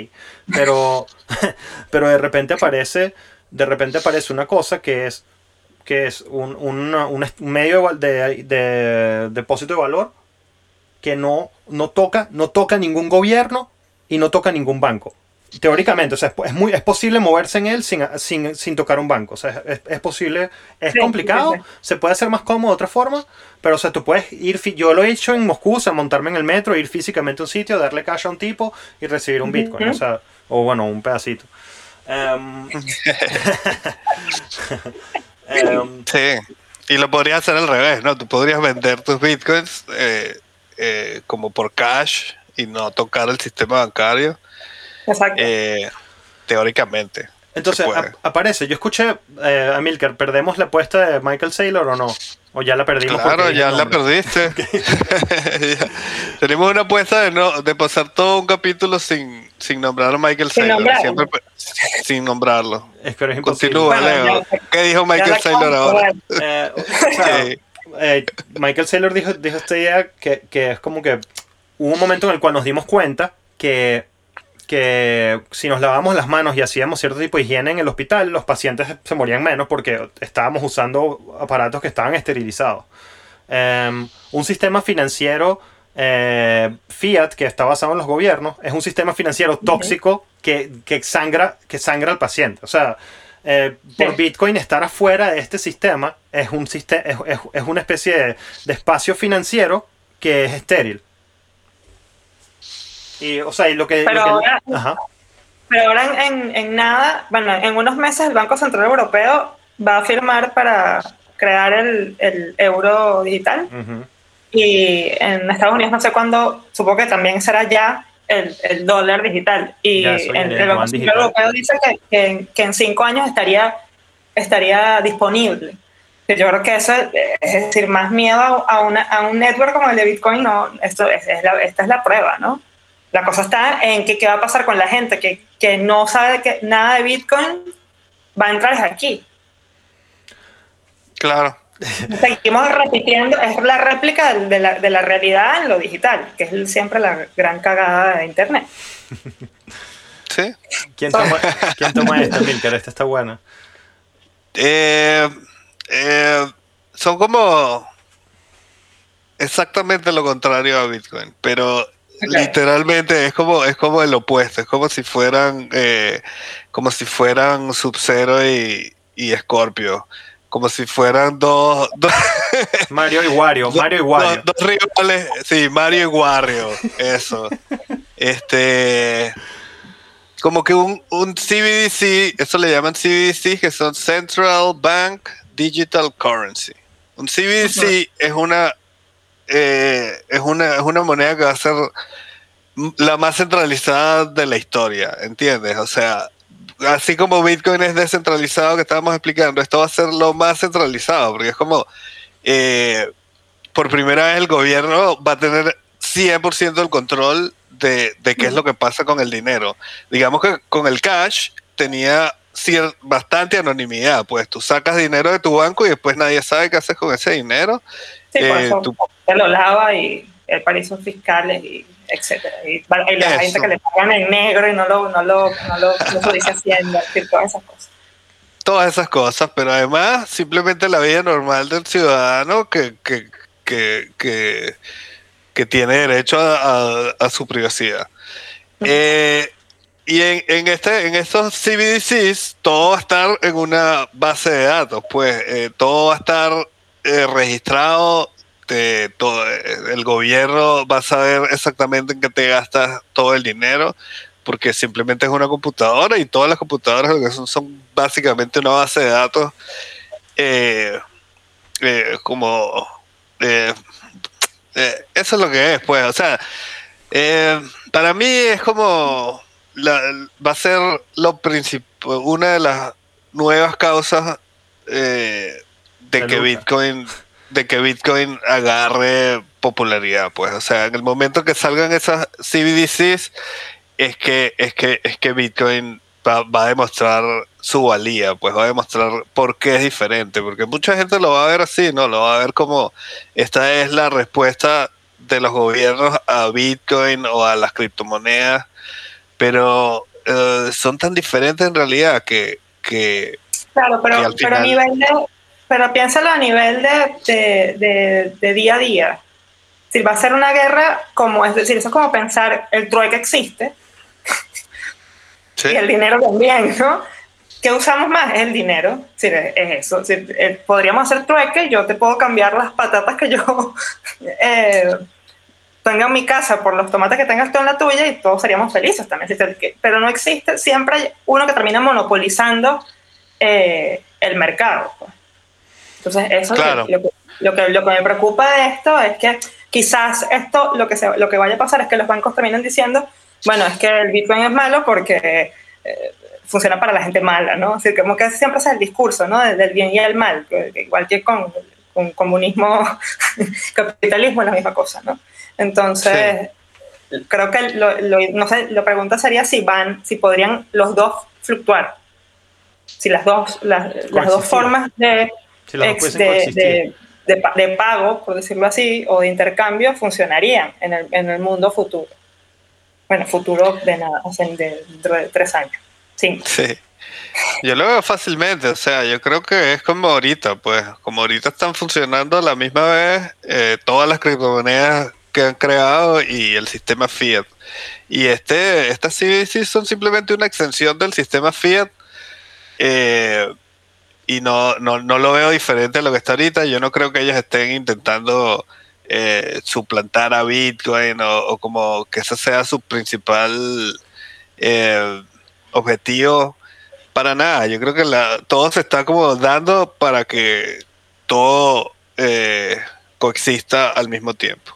Pero, [LAUGHS] pero de repente aparece, de repente aparece una cosa que es, que es un, un un medio de, de- de depósito de valor que no, no, toca, no toca ningún gobierno y no toca ningún banco. Teóricamente, o sea, es, muy, es posible moverse en él sin, sin, sin tocar un banco. O sea, es, es posible, es Sí, complicado, sí, sí. se puede hacer más cómodo de otra forma, pero o sea, tú puedes ir, yo lo he hecho en Moscú, o sea, montarme en el metro, ir físicamente a un sitio, darle cash a un tipo y recibir un Bitcoin, o sea, o bueno, un pedacito. Em, [LAUGHS] [LAUGHS] em, [LAUGHS] Sí. Y lo podrías hacer al revés, ¿no? Tú podrías vender tus bitcoins eh, eh, como por cash y no tocar el sistema bancario, Exacto. eh, teóricamente. Entonces, aparece, yo escuché, eh, a Milker, ¿perdemos la apuesta de Michael Saylor o no? ¿O ya la perdimos? Claro, ya la perdiste. [LAUGHS] [LAUGHS] Tenemos una apuesta de no de pasar todo un capítulo sin, sin nombrar a Michael Sin Saylor. nombrarlo. Siempre, sin nombrarlo. Es que es. Continúa, Bueno, Leo. ya- ¿Qué dijo Michael Saylor ahora? Eh, eh, Michael Saylor dijo, dijo esta idea que, que es como que hubo un momento en el cual nos dimos cuenta que, que si nos lavamos las manos y hacíamos cierto tipo de higiene en el hospital, los pacientes se morían menos porque estábamos usando aparatos que estaban esterilizados. Em, un sistema financiero eh, fiat que está basado en los gobiernos es un sistema financiero tóxico que, que sangra, que sangra al paciente. O sea, eh, por Sí. Bitcoin estar afuera de este sistema es, un siste- es, es- es una especie de, de espacio financiero que es estéril. Y, o sea, y lo que... Pero lo que- ahora- ajá. Pero ahora en, en- en nada, bueno, en unos meses el Banco Central Europeo va a firmar para crear el, el euro digital y en Estados Unidos no sé cuándo, supongo que también será ya el, el dólar digital. Y eso el, Banco Central. Europeo dice que, que en, que en cinco años estaría, estaría disponible. Yo creo que eso es, decir, más miedo a, a una, a un network como el de Bitcoin, no, esto es, es la, esta es la prueba, ¿no? La cosa está en que qué va a pasar con la gente que, que no sabe que nada de Bitcoin va a entrar aquí. Claro. Seguimos repitiendo, es la réplica de la, de la realidad en lo digital, que es siempre la gran cagada de Internet. Sí. ¿Quién toma, ¿quién toma esta, [LAUGHS] Milker? Esta está buena. Eh, eh, son como exactamente lo contrario a Bitcoin, pero [LAUGHS] literalmente es como, es como el opuesto, es como si fueran, eh, como si fueran Sub-Zero y, y Scorpio. Como si fueran dos, dos Mario y Wario, Mario y Wario. Dos, dos rivales, sí, Mario y Wario, eso. este, como que un, un CBDC, eso le llaman CBDC, que son Central Bank Digital Currency. Un CBDC es una eh, es una es una moneda que va a ser la más centralizada de la historia, ¿entiendes? O sea, así como Bitcoin es descentralizado que estábamos explicando, esto va a ser lo más centralizado, porque es como, eh, por primera vez el gobierno va a tener 100% el control de, de, qué es lo que pasa con el dinero. Digamos que con el cash tenía bastante anonimidad, pues tú sacas dinero de tu banco y después nadie sabe qué haces con ese dinero. Sí, por eh, eso tú, te lo lava y el paraísos fiscales y etcétera. Y, y la gente que le pagan en negro y no lo, no lo, no lo, no lo dice haciendo, todas esas cosas. Todas esas cosas, pero además simplemente la vida normal del ciudadano que, que, que, que, que tiene derecho a, a, a su privacidad. Eh, y en, en, este, en estos CBDCs todo va a estar en una base de datos, pues eh, todo va a estar eh, registrado todo, el gobierno va a saber exactamente en qué te gastas todo el dinero, porque simplemente es una computadora y todas las computadoras lo que son son básicamente una base de datos eh, eh, como eh, eso es lo que es, pues, o sea, para mí es como la, va a ser lo principal, una de las nuevas causas de que Bitcoin de que Bitcoin agarre popularidad, pues, o sea, en el momento que salgan esas CBDCs es que es que es que Bitcoin va, va, a demostrar su valía, pues va a demostrar por qué es diferente, porque mucha gente lo va a ver así, no, lo va a ver como esta es la respuesta de los gobiernos a Bitcoin o a las criptomonedas, pero uh, son tan diferentes en realidad que, que claro, pero, que al final, pero a nivel de pero piénsalo a nivel de, de, de, de, día a día. Si va a ser una guerra, como es decir, eso es como pensar, el trueque existe, [LAUGHS] sí. y el dinero también, ¿no? ¿Qué usamos más? Es el dinero, sí, es eso. Eh, podríamos hacer trueque, yo te puedo cambiar las patatas que yo [LAUGHS] eh, tenga en mi casa por los tomates que tengas tú en la tuya y todos seríamos felices también. Pero no existe, siempre hay uno que termina monopolizando eh, el mercado. Pues. Entonces, eso claro. es lo, que, lo, que, lo que me preocupa de esto es que quizás esto, lo que, se, lo que vaya a pasar es que los bancos terminen diciendo, bueno, es que el Bitcoin es malo porque eh, funciona para la gente mala, ¿no? Decir, como que siempre es el discurso, ¿no? Del bien y el mal, igual que con, con comunismo, [LAUGHS] capitalismo es la misma cosa, ¿no? Entonces, sí. creo que, lo, lo, no sé, la pregunta sería si van, si podrían los dos fluctuar, si las dos, las, las dos formas de si ex de, de, de, de, pago, por decirlo así, o de intercambio funcionarían en el, en el mundo futuro. Bueno, futuro de nada, o sea, de, dentro de tres años. Cinco. Sí. Yo lo veo fácilmente, o sea, yo creo que es como ahorita, pues, como ahorita están funcionando a la misma vez eh, todas las criptomonedas que han creado y el sistema fiat. Y este, estas CBDC son simplemente una extensión del sistema fiat eh, y no, no, no, lo veo diferente a lo que está ahorita. Yo no creo que ellos estén intentando eh, suplantar a Bitcoin o, o, como que ese sea su principal eh, objetivo. Para nada, yo creo que la, todo se está como dando para que todo eh, coexista al mismo tiempo.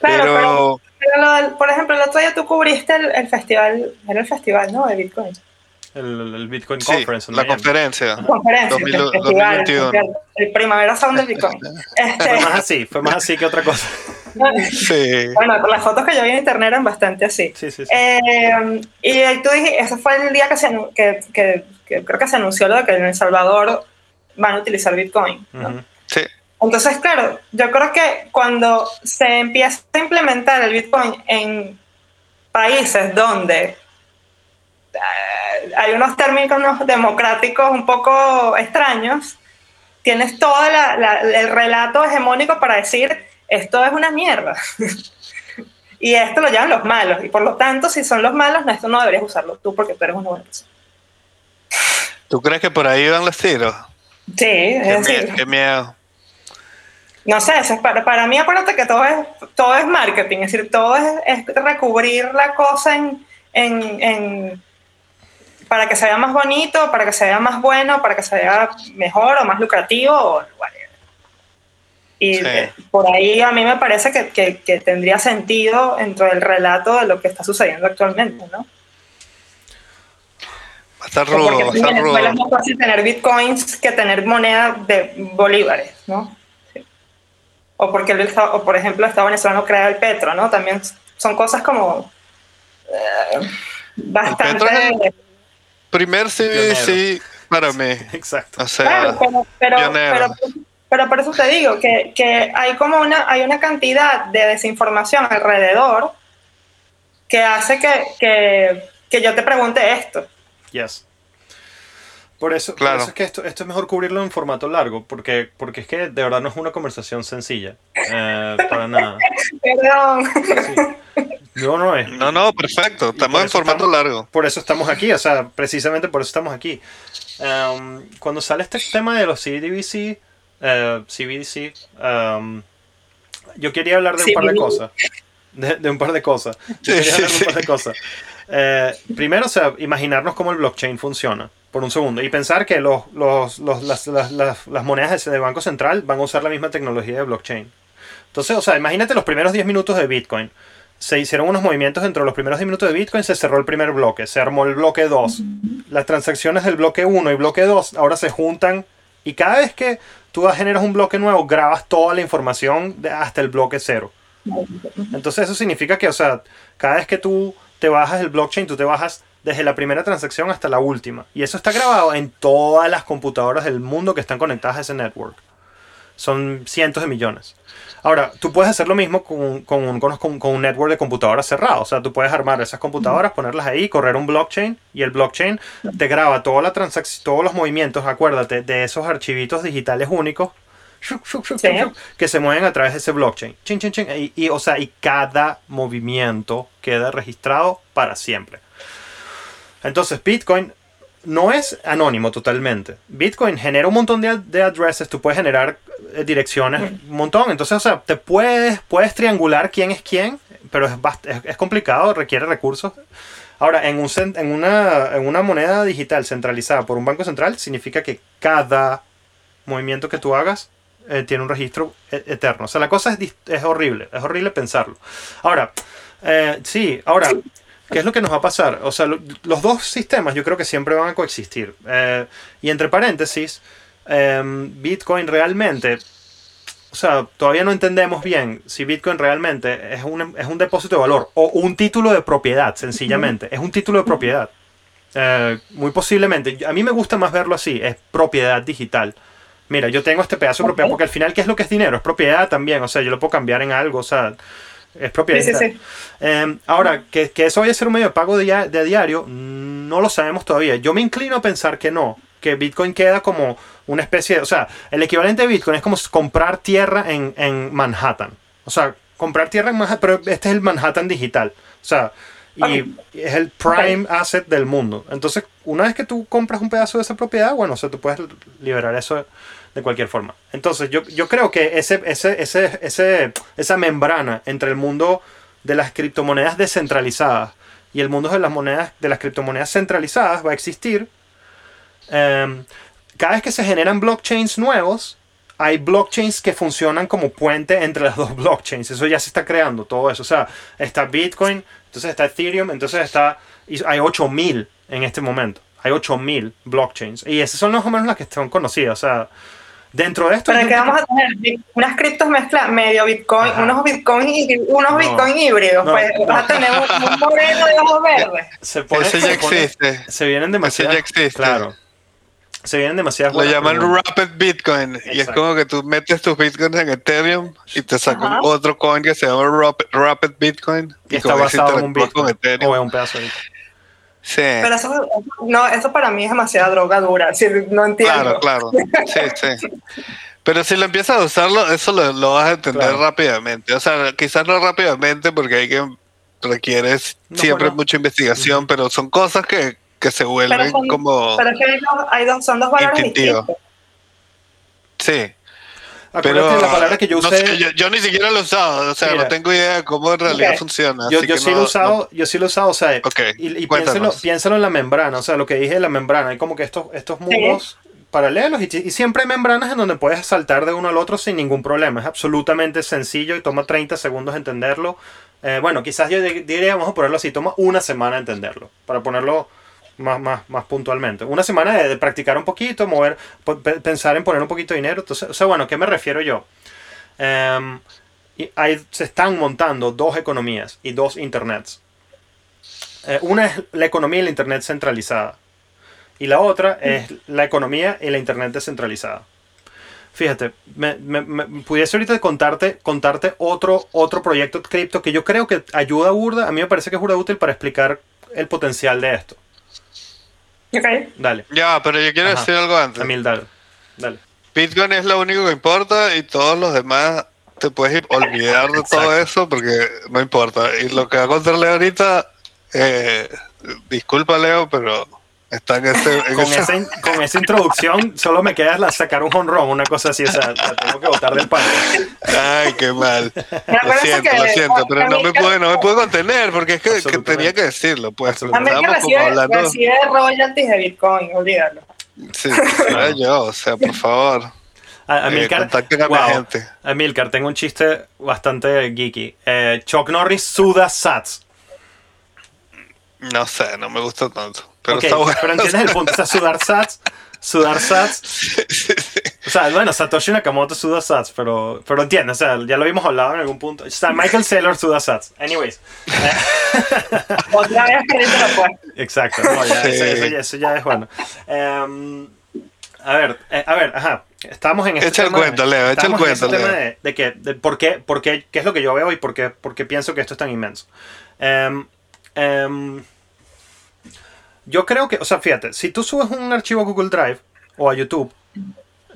Claro, pero, pero, pero lo del, por ejemplo, el otro día tú cubriste el, el festival, era el festival, ¿no? De Bitcoin. El, el, Bitcoin sí, Conference. La conferencia. conferencia 2000, el, festival, 2021. el Primavera Sound del Bitcoin. [LAUGHS] Este, fue más así, fue más así que otra cosa. [LAUGHS] sí. Bueno, las fotos que yo vi en internet eran bastante así. Sí, sí, sí. Eh, y tú dijiste, ese fue el día que, se, que, que, que, creo que se anunció lo de que en El Salvador van a utilizar Bitcoin. ¿no? Uh -huh. Sí. Entonces, claro, yo creo que cuando se empieza a implementar el Bitcoin en países donde hay unos términos democráticos un poco extraños, tienes todo la, la, el relato hegemónico para decir esto es una mierda. [LAUGHS] Y esto lo llevan los malos. Y por lo tanto, si son los malos, no, esto no deberías usarlo tú porque tú eres una buena persona. ¿Tú crees que por ahí van los tiros? Sí, es Qué, decir, mie- qué miedo. no sé, eso es para, para mí acuérdate que todo es, todo es marketing, es decir, todo es, es recubrir la cosa en, en, en- para que se vea más bonito, para que se vea más bueno, para que se vea mejor o más lucrativo o whatever. Y Sí. por ahí a mí me parece que, que- que tendría sentido dentro del relato de lo que está sucediendo actualmente, ¿no? Va a estar rudo, va a estar en es más fácil tener bitcoins que tener moneda de bolívares, ¿no? Sí. O porque el, o por ejemplo el Estado venezolano crea el petro, ¿no? También son cosas como eh, bastante... Primer CBDC para mí. [LAUGHS] Exacto. O sea, Claro, pero, pero, pero por eso te digo que, que hay como una, hay una cantidad de desinformación alrededor que hace que, que, que yo te pregunte esto. Yes. Por eso, por Claro. eso es que esto, esto es mejor cubrirlo en formato largo, porque, porque es que de verdad no es una conversación sencilla. Eh, para nada. [LAUGHS] Perdón. Sí. No, no es. no, no, perfecto. por Estamos en formato estamos- largo. Por eso estamos aquí, o sea, precisamente por eso estamos aquí. Um, cuando sale este tema de los CBDC, eh, CBDC, um, yo quería hablar de un par de cosas. De, de un par de cosas. Yo Sí, quería hablar de sí, un par de cosas. Eh, primero, o sea, imaginarnos cómo el blockchain funciona, por un segundo, y pensar que los, los- los- las, las- las- las monedas de Banco Central van a usar la misma tecnología de blockchain. Entonces, o sea, imagínate los primeros 10 minutos de Bitcoin. Se hicieron unos movimientos dentro de los primeros 10 minutos de Bitcoin, se cerró el primer bloque, se armó el bloque 2. Las transacciones del bloque 1 y bloque 2 ahora se juntan y cada vez que tú generas un bloque nuevo, grabas toda la información de- hasta el bloque 0. Entonces eso significa que, o sea, cada vez que tú te bajas el blockchain, tú te bajas desde la primera transacción hasta la última. Y eso está grabado en todas las computadoras del mundo que están conectadas a ese network. Son cientos de millones. Ahora, tú puedes hacer lo mismo con, con un, con, con un network de computadoras cerrado. O sea, tú puedes armar esas computadoras, ponerlas ahí, correr un blockchain y el blockchain te graba toda la transacción, todos los movimientos, acuérdate, de esos archivitos digitales únicos Sí. que se mueven a través de ese blockchain. Chin, chin, chin. Y, y, o sea, y cada movimiento queda registrado para siempre. Entonces, Bitcoin no es anónimo totalmente. Bitcoin genera un montón de, de addresses, tú puedes generar eh, direcciones, un montón. Entonces, o sea, te puedes, puedes triangular quién es quién, pero es, es, es complicado, requiere recursos. Ahora, en, un, en, una, en una moneda digital centralizada por un banco central, significa que cada movimiento que tú hagas eh, tiene un registro e- eterno. O sea, la cosa es, es horrible, es horrible pensarlo. Ahora, eh, sí, ahora, ¿qué es lo que nos va a pasar? O sea, lo- los dos sistemas yo creo que siempre van a coexistir. Eh, y entre paréntesis, em, Bitcoin realmente, o sea, todavía no entendemos bien si Bitcoin realmente es un, es un depósito de valor o un título de propiedad, sencillamente. Es un título de propiedad. Eh, muy posiblemente, a mí me gusta más verlo así, es propiedad digital. Mira, yo tengo este pedazo de propiedad, porque al final, ¿qué es lo que es dinero? Es propiedad también, o sea, yo lo puedo cambiar en algo, o sea, es Sí, sí, sí. Eh, ahora, que, que eso vaya a ser un medio de pago de, diario, no lo sabemos todavía. Yo me inclino a pensar que no, que Bitcoin queda como una especie de... O sea, el equivalente de Bitcoin es como comprar tierra en, en Manhattan. O sea, comprar tierra en Manhattan, pero este es el Manhattan digital. O sea, y es el prime asset del mundo. Entonces, una vez que tú compras un pedazo de esa propiedad, bueno, o sea, tú puedes liberar eso de cualquier forma. Entonces, yo, yo creo que ese, ese, ese, ese, esa membrana entre el mundo de las criptomonedas descentralizadas y el mundo de las monedas de las criptomonedas centralizadas va a existir. Em, cada vez que se generan blockchains nuevos, hay blockchains que funcionan como puente entre las [LAUGHS] dos blockchains. Eso ya se está creando, todo eso. O sea, está Bitcoin, entonces está Ethereum, entonces está. y Hay 8000 en este momento. Hay 8000 blockchains. Y esas son más o menos las que están conocidas. O sea, dentro de esto. Pero que vamos a tener unas criptos mezcla medio Bitcoin, Ajá. unos Bitcoin y unos No. Bitcoin híbridos. No, pues no. vas a tener un, un moreno de ojos verdes. [LAUGHS] se pone- Ese ya se pone- existe. Se vienen demasiadas. ya existe. Claro. Se vienen demasiadas. Lo llaman preguntas. Rapid Bitcoin. Y es como que tú metes tus Bitcoins en Ethereum y te saca Ajá. otro coin que se llama Rapid, Rapid Bitcoin. Y está ese basado en un Bitcoin. Ethereum. O en un pedazo de Bitcoin. Sí. Pero eso, no, eso para mí es demasiada droga dura. si no entiendo. Claro, claro. Sí, sí. Pero si lo empiezas a usarlo, eso lo, lo vas a entender Claro. rápidamente. O sea, quizás no rápidamente porque hay que requiere No, siempre bueno. mucha investigación, pero son cosas que, que se Pero, vuelven son- como pero es que hay dos, hay dos- son dos valores distintos. sí. Acuérdate Pero la palabra que yo no usé. sé, yo, yo ni siquiera lo he usado, o sea, Mira. no tengo idea de cómo en realidad funciona. Yo, así yo que sí no- lo he usado, yo sí lo he usado, o sea, Ok, y, y cuéntanos. piénsalo, piénsalo en la membrana, o sea, lo que dije de la membrana, hay como que estos, estos mundos paralelos y, y siempre hay membranas en donde puedes saltar de uno al otro sin ningún problema, es absolutamente sencillo y toma 30 segundos entenderlo. Eh, bueno, quizás yo di- diría, vamos a ponerlo así, toma una semana entenderlo, para ponerlo más, más, más puntualmente. Una semana de, de practicar un poquito, mover, pensar en poner un poquito de dinero. Entonces, o sea, bueno, ¿a qué me refiero yo? Y hay- se están montando dos economías y dos internets. Eh, una es la economía y la internet centralizada. Y la otra es la economía y la internet descentralizada. Fíjate, me, me- me- pudiese ahorita contarte, contarte otro, otro proyecto cripto que yo creo que ayuda a burda. A mí me parece que es burda útil para explicar el potencial de esto. Ok. Dale, Ya, pero yo quiero Ajá. decir algo antes. Emil, dale. Dale. Bitcoin es lo único que importa y todos los demás te puedes olvidar de todo eso porque no importa. Y lo que va a contar Leo ahorita, eh, disculpa Leo, pero está en ese... en Con ese- esa, in- con esa introducción solo me queda la- sacar un honrón, una cosa así, o sea, la tengo que botar del parque. Ay, qué mal. Lo siento, que lo siento, pero no me pude, no me pude contener porque es que, tenía que decirlo, pues. Como recibe, hablando... recibe royalties de Bitcoin, olvídalo. Sí, yo, o sea, por favor. A- Amilcar, Eh, wow. gente. Amilcar, tengo un chiste bastante geeky. Eh, Chuck Norris suda sats. No sé, no me gusta tanto. Pero Ok, está bueno. pero [LAUGHS] entiendes el punto. O sea, sudar sats, sudar sats. [LAUGHS] O sea, bueno, Satoshi Nakamoto suda sats, pero, pero entiendes, o sea, ya lo habíamos hablado en algún punto. O sea, Michael Saylor suda sats. Anyways. [LAUGHS] Otra vez perdiste la apuesta. Exacto, no, ya, Sí. eso, eso ya, eso ya es bueno. Em, a ver, eh, a ver, ajá. Estamos en este Echa el tema de- cuento, Leo, echa el cuento, tema Leo. de, de que, de por qué, por qué, qué es lo que yo veo y por qué, por qué pienso que esto es tan inmenso. Em, yo creo que, o sea, fíjate, si tú subes un archivo a Google Drive o a YouTube,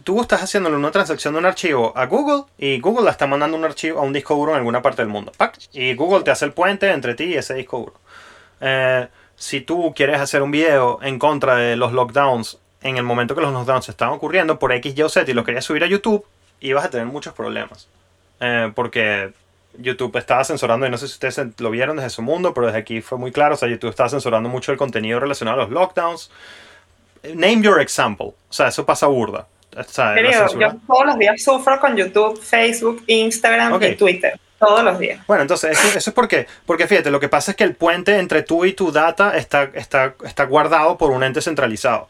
tú estás haciéndole una transacción de un archivo a Google y Google la está mandando un archivo a un disco duro en alguna parte del mundo. Y Google te hace el puente entre ti y ese disco duro. Eh, si tú quieres hacer un video en contra de los lockdowns en el momento que los lockdowns estaban ocurriendo por X, Y o Z y lo querías subir a YouTube, ibas a tener muchos problemas. Eh, porque YouTube estaba censurando, y no sé si ustedes lo vieron desde su mundo, pero desde aquí fue muy claro, o sea, YouTube estaba censurando mucho el contenido relacionado a los lockdowns. Name your example. O sea, eso pasa burda. O sea, Querido, yo todos los días sufro con YouTube, Facebook, Instagram Ok. y Twitter. Todos los días. Bueno, entonces, eso, eso es porque, porque fíjate, lo que pasa es que el puente entre tú y tu data está, está, está guardado por un ente centralizado.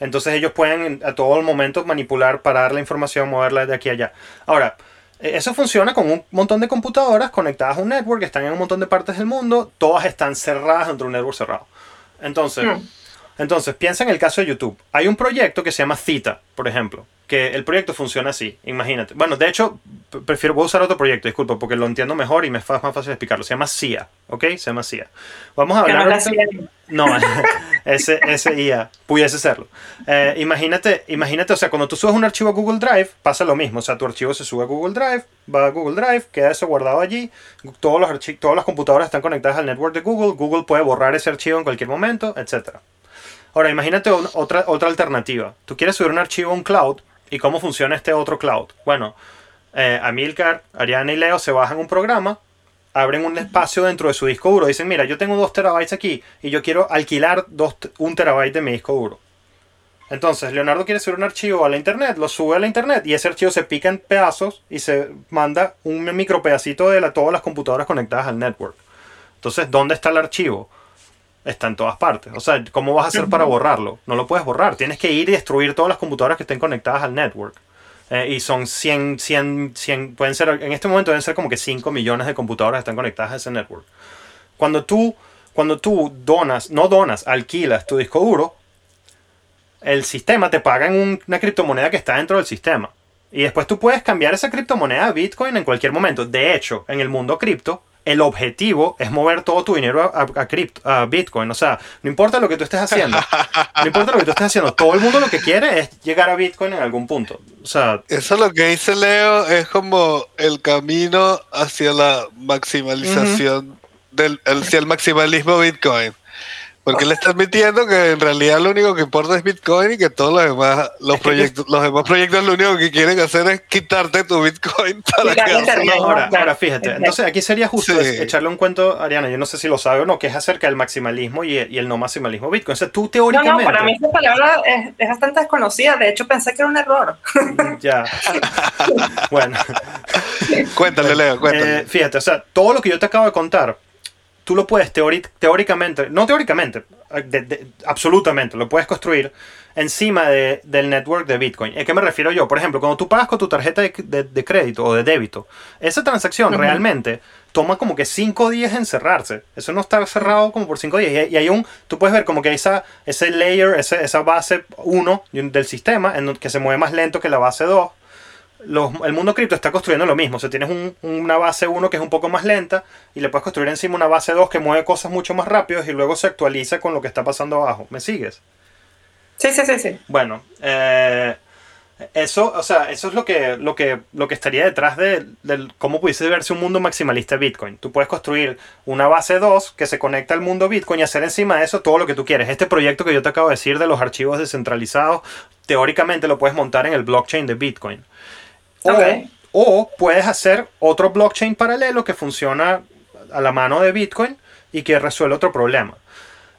Entonces ellos pueden a todo el momento manipular, parar la información, moverla de aquí a allá. Ahora, eso funciona con un montón de computadoras conectadas a un network, que están en un montón de partes del mundo, todas están cerradas dentro de un network cerrado. Entonces, Hmm. entonces, piensa en el caso de YouTube. Hay un proyecto que se llama Zeta, por ejemplo, que el proyecto funciona así, imagínate. Bueno, de hecho, prefiero voy a usar otro proyecto, disculpa, porque lo entiendo mejor y me es más fácil explicarlo. Se llama CIA, ¿ok? Se llama CIA. Vamos a no hablar... no, [LAUGHS] ese, ese IA, pudiese serlo. Eh, imagínate, imagínate, o sea, cuando tú subes un archivo a Google Drive, pasa lo mismo. O sea, tu archivo se sube a Google Drive, va a Google Drive, queda eso guardado allí. Todos los todas las computadoras están conectadas al network de Google. Google puede borrar ese archivo en cualquier momento, etc. Ahora, imagínate otra, otra alternativa. Tú quieres subir un archivo a un cloud, ¿y cómo funciona este otro cloud? Bueno, eh, Amilcar, Ariana y Leo se bajan un programa abren un espacio dentro de su disco duro. Dicen, mira, yo tengo dos terabytes aquí y yo quiero alquilar dos, un terabyte de mi disco duro. Entonces, Leonardo quiere subir un archivo a la internet, lo sube a la internet y ese archivo se pica en pedazos y se manda un micro pedacito de la- todas las computadoras conectadas al network. Entonces, ¿dónde está el archivo? Está en todas partes. O sea, ¿cómo vas a hacer para borrarlo? No lo puedes borrar. Tienes que ir y destruir todas las computadoras que estén conectadas al network. Eh, y son 100, 100, 100, pueden ser, en este momento deben ser como que 5 millones de computadoras que están conectadas a ese network. Cuando tú, cuando tú donas, no donas, alquilas tu disco duro, el sistema te paga en un- una criptomoneda que está dentro del sistema. Y después tú puedes cambiar esa criptomoneda a Bitcoin en cualquier momento. De hecho, en el mundo cripto, el objetivo es mover todo tu dinero a, a, a cripto- a Bitcoin. O sea, no importa lo que tú estés haciendo. [LAUGHS] No importa lo que tú estés haciendo. Todo el mundo lo que quiere es llegar a Bitcoin en algún punto. O sea, Eso lo que dice Leo es como el camino hacia la maximalización del hacia el maximalismo Bitcoin. Porque él está admitiendo que en realidad lo único que importa es Bitcoin y que todos los demás, los que proyectos, los demás proyectos lo único que quieren hacer es quitarte tu Bitcoin [LAUGHS] para internet. ahora, ahora fíjate. Entonces aquí sería justo Sí. echarle un cuento, Ariana, yo no sé si lo sabe o no, que es acerca del maximalismo y, y el no maximalismo Bitcoin. O sea, tú No, teóricamente... no, para mí esa palabra es, es bastante desconocida. De hecho, pensé que era un error. Ya. [LAUGHS] bueno. Cuéntale, Leo, cuéntale. Eh, fíjate, o sea, todo lo que yo te acabo de contar, tú lo puedes teóricamente, no teóricamente, eh, de- de- absolutamente, lo puedes construir encima de- del network de Bitcoin. ¿A qué me refiero yo? Por ejemplo, cuando tú pagas con tu tarjeta de, de- crédito o de débito, esa transacción realmente toma como que cinco días en cerrarse. Eso no está cerrado como por cinco días. Y, hay- y hay un, tú puedes ver como que esa, ese layer, ese- esa base 1 del sistema, en, que se mueve más lento que la base 2 los- el mundo cripto está construyendo lo mismo. O sea, tienes un- una base 1 que es un poco más lenta y le puedes construir encima una base 2 que mueve cosas mucho más rápido y luego se actualiza con lo que está pasando abajo. ¿Me sigues? Sí, sí, sí, sí. Bueno, eh, eso, o sea, eso es lo que, lo que, lo que estaría detrás de, del cómo pudiese verse un mundo maximalista de Bitcoin. Tú puedes construir una base 2 que se conecta al mundo Bitcoin y hacer encima de eso todo lo que tú quieres. Este proyecto que yo te acabo de decir de los archivos descentralizados, teóricamente lo puedes montar en el blockchain de Bitcoin. O, o puedes hacer otro blockchain paralelo que funciona a la mano de Bitcoin y que resuelve otro problema.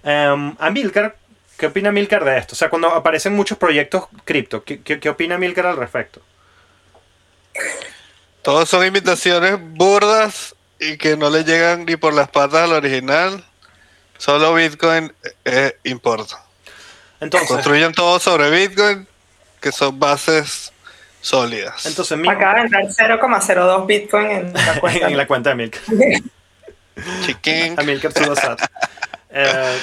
Em, Amilcar, ¿qué opina Amilcar de esto? O sea, cuando aparecen muchos proyectos cripto, ¿qué, qué, qué opina Amilcar al respecto? Todos son imitaciones burdas y que no le llegan ni por las patas al original. Solo Bitcoin eh, importa. Entonces, Construyen todo sobre Bitcoin, que son bases sólidas. entonces mi- Acaba de entrar 0,02 Bitcoin en la [LAUGHS] cuenta. en la cuenta de Amilcar. [LAUGHS] Chiquín. Amilcar Sudasat. Eh,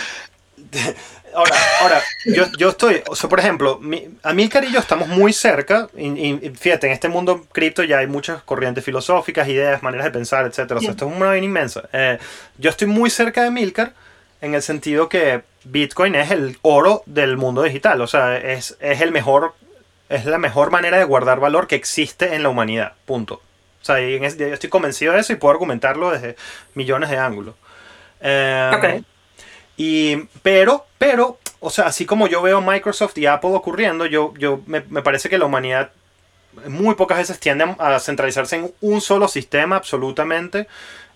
ahora, ahora yo, yo estoy, o sea, por ejemplo, mi, Amilcar y yo estamos muy cerca, y, y- fíjate, en este mundo cripto ya hay muchas corrientes filosóficas, ideas, maneras de pensar, etcétera. O sea, esto es una vaina inmensa. Eh, yo estoy muy cerca de Amilcar en el sentido que Bitcoin es el oro del mundo digital, o sea, es, es el mejor, es la mejor manera de guardar valor que existe en la humanidad, punto. O sea, yo estoy convencido de eso y puedo argumentarlo desde millones de ángulos. Eh, Ok. y, pero, pero, o sea, así como yo veo Microsoft y Apple ocurriendo, yo, yo me, me parece que la humanidad muy pocas veces tiende a centralizarse en un solo sistema absolutamente.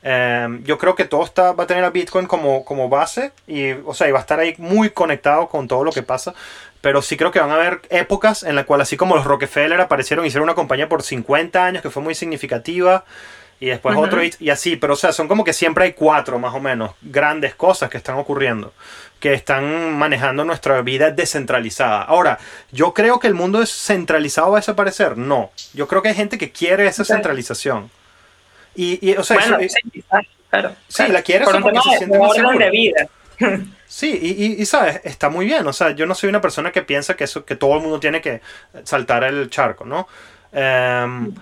Eh, yo creo que todo está, va a tener a Bitcoin como, como base y, o sea, y va a estar ahí muy conectado con todo lo que pasa. Pero sí creo que van a haber épocas en las cuales, así como los Rockefeller aparecieron, hicieron una compañía por 50 años que fue muy significativa. Y después otro y, y así, pero o sea, son como que siempre hay cuatro más o menos grandes cosas que están ocurriendo, que están manejando nuestra vida descentralizada. Ahora, yo creo que el mundo descentralizado va a desaparecer. No, yo creo que hay gente que quiere esa centralización. Y, y, o sea, bueno, eso- sí, claro. Sí, la quieres Por un porque se siente más de vida. Sí, y, y- y, sabes, está muy bien. O sea, yo no soy una persona que piensa que eso, que todo el mundo tiene que saltar el charco, ¿no? Em,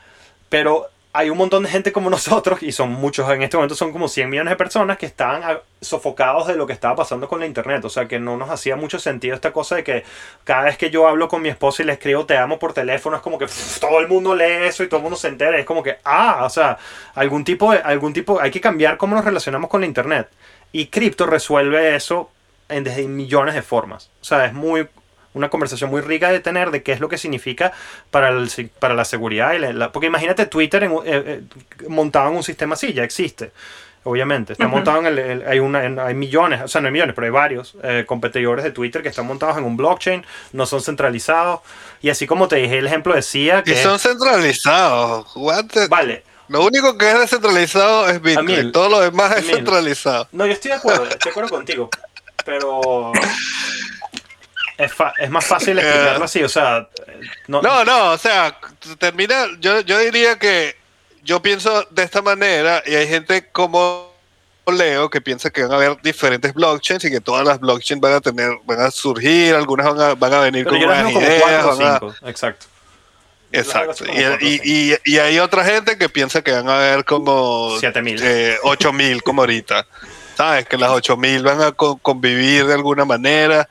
pero hay un montón de gente como [LAUGHS] nosotros, y son muchos, en este momento son como 100 millones de personas que estaban sofocados de lo que estaba pasando con la internet. O sea, que no nos hacía mucho sentido esta cosa de que cada vez que yo hablo con mi esposa y le escribo te amo por teléfono, es como que pff, todo el mundo lee eso y todo el mundo se entera. Es como que, ah, o sea, algún tipo de, algún tipo, hay que cambiar cómo nos relacionamos con la internet. Y cripto resuelve eso en desde millones de formas. O sea, es muy una conversación muy rica de tener de qué es lo que significa para, el, para la seguridad. Y la- la- porque imagínate Twitter en eh, eh, montado en un sistema así, ya existe. Obviamente, está Ujú. montado en el, el- hay, una, en- hay millones, o sea, no hay millones, pero hay varios eh, competidores de Twitter que están montados en un blockchain, no son centralizados. Y así como te dije el ejemplo decía que... Y son centralizados. What the- Vale, Lo único que es descentralizado es Bitcoin. Todo lo demás es centralizado. No, yo estoy de acuerdo, estoy de acuerdo contigo. Pero es, fa- es más fácil explicarlo así, o sea, eh, no, No, no, o sea, termina. Yo, yo diría que yo pienso de esta manera y hay gente como Leo que piensa que van a haber diferentes blockchains y que todas las blockchains van a tener, van a surgir, algunas van a, van a venir pero con unas ideas. cuatro a- exacto. Exacto. Y, cuatro, y- y- y hay otra gente que piensa que van a haber como 7000. eh, 8000 como ahorita. ¿Sabes? Que las 8000 van a co- convivir de alguna manera.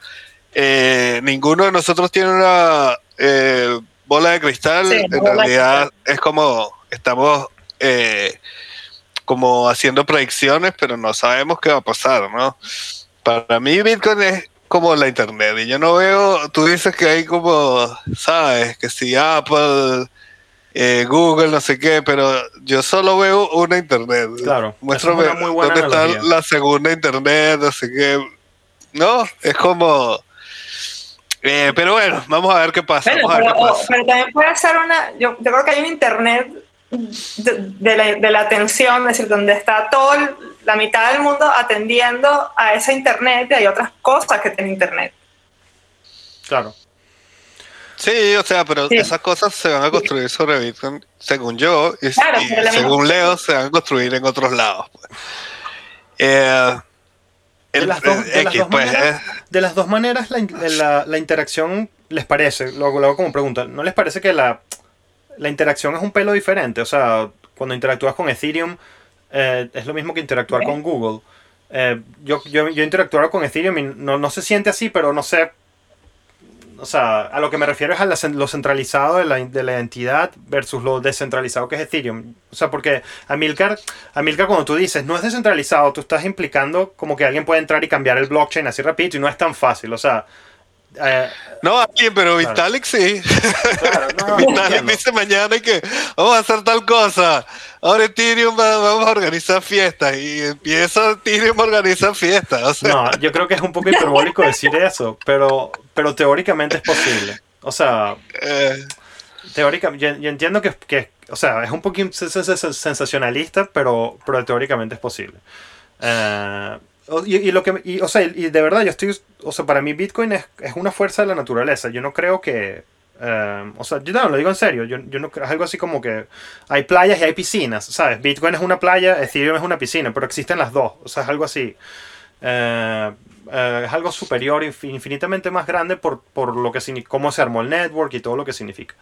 Eh, ninguno de nosotros tiene una eh, bola de cristal. Sí, en realidad es como estamos eh, como haciendo predicciones, pero no sabemos qué va a pasar, ¿no? Para mí Bitcoin es como la internet y yo no veo, tú dices que hay como, sabes, que si Apple, eh, Google, no sé qué, pero yo solo veo una internet. Claro, Muéstrame es una muy buena dónde está la segunda internet, no sé qué. No, es como... eh, pero bueno, vamos a ver qué pasa. Bueno, vamos a ver pero, qué o- pasa. pero también puede ser una. Yo, yo creo que hay un internet de, de la, de la atención, es decir, donde está todo el- la mitad del mundo atendiendo a esa internet y hay otras cosas que tiene internet. Claro. Sí, o sea, pero Sí. esas cosas se van a construir sobre Bitcoin, según yo, y, Claro, según Leo, se van a construir en otros lados. Eh, De el- las dos, de las X, dos pues, maneras, eh, de las dos maneras, la, in- la- la interacción les parece, luego, luego como pregunta, ¿no les parece que la, la interacción es un pelo diferente? O sea, cuando interactúas con Ethereum, eh, es lo mismo que interactuar con Google. Eh, yo, yo, yo con Ethereum y no, no se siente así, pero no sé. O sea, a lo que me refiero es a lo centralizado de la, de la entidad versus lo descentralizado que es Ethereum. O sea, porque Amilcar, Amilcar, cuando tú dices no es descentralizado, tú estás implicando como que alguien puede entrar y cambiar el blockchain así rapidito y no es tan fácil. O sea, eh, no alguien, pero Vitalik sí. claro, no, [LAUGHS] Vitalik entiendo. dice mañana que vamos a hacer tal cosa. Ahora Ethereum va- vamos a organizar fiestas y empieza Ethereum a organizar fiestas. O sea, No, yo creo que es un poco hiperbólico decir eso, pero, pero teóricamente es posible. O sea, eh, teóricamente, yo, yo entiendo que, que, o sea, es un poquito sen- sen- sensacionalista, pero, pero teóricamente es posible. Eh, y, y lo que, y, o sea, y de verdad, yo estoy, o sea, para mí Bitcoin es, es una fuerza de la naturaleza. Yo no creo que, eh, o sea, yo no, lo digo en serio, yo, yo no creo, es algo así como que hay playas y hay piscinas, ¿sabes? Bitcoin es una playa, Ethereum es una piscina, pero existen las dos, o sea, es algo así. Eh, eh, es algo superior, infin- infinitamente más grande por, por lo que cómo se armó el network y todo lo que significa.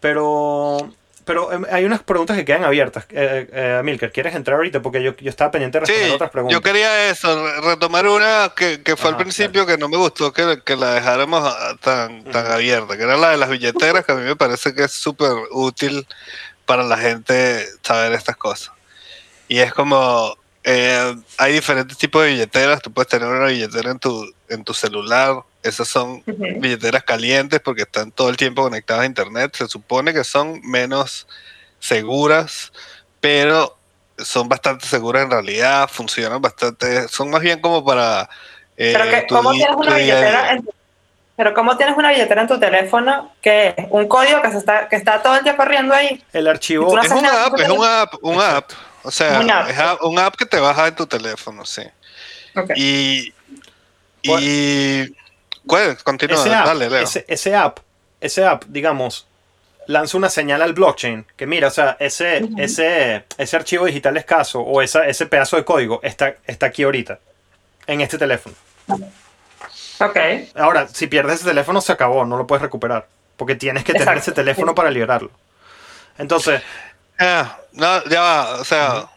Pero, pero em, hay unas preguntas que quedan abiertas. Eh, eh, Milker, ¿quieres entrar ahorita? Porque yo, yo estaba pendiente de responder sí, otras preguntas. yo quería eso, re- retomar una que, que fue Ajá, al principio que no me gustó que, que la dejáramos ah, tan, tan abierta, que era la de las billeteras, que a mí me parece que es súper útil para la gente saber estas cosas. Y es como, eh, hay diferentes tipos de billeteras, tú puedes tener una billetera en tu, en tu celular, esas son Ujú. billeteras calientes porque están todo el tiempo conectadas a internet. Se supone que son menos seguras, pero son bastante seguras en realidad, funcionan bastante, son más bien como para... eh, Pero, que, ¿cómo tienes una billetera en tu- pero ¿cómo tienes una billetera en tu teléfono que es un código que, se está, que está todo el día corriendo ahí? El archivo. No Es una app, es una app, un app. O sea, Una app. es a- un app que te baja en tu teléfono, sí. Ok. Y... Y puedes, continúa, ese app, dale, Leo. ese, ese app, ese app, digamos, lanza una señal al blockchain que mira, o sea, ese, ese, ese archivo digital escaso o esa, ese pedazo de código está, está aquí ahorita, en este teléfono. Ok. Ahora, si pierdes ese teléfono, se acabó, no lo puedes recuperar. Porque tienes que tener Exacto. ese teléfono para liberarlo. Entonces, Ah, no, ya va, o sea,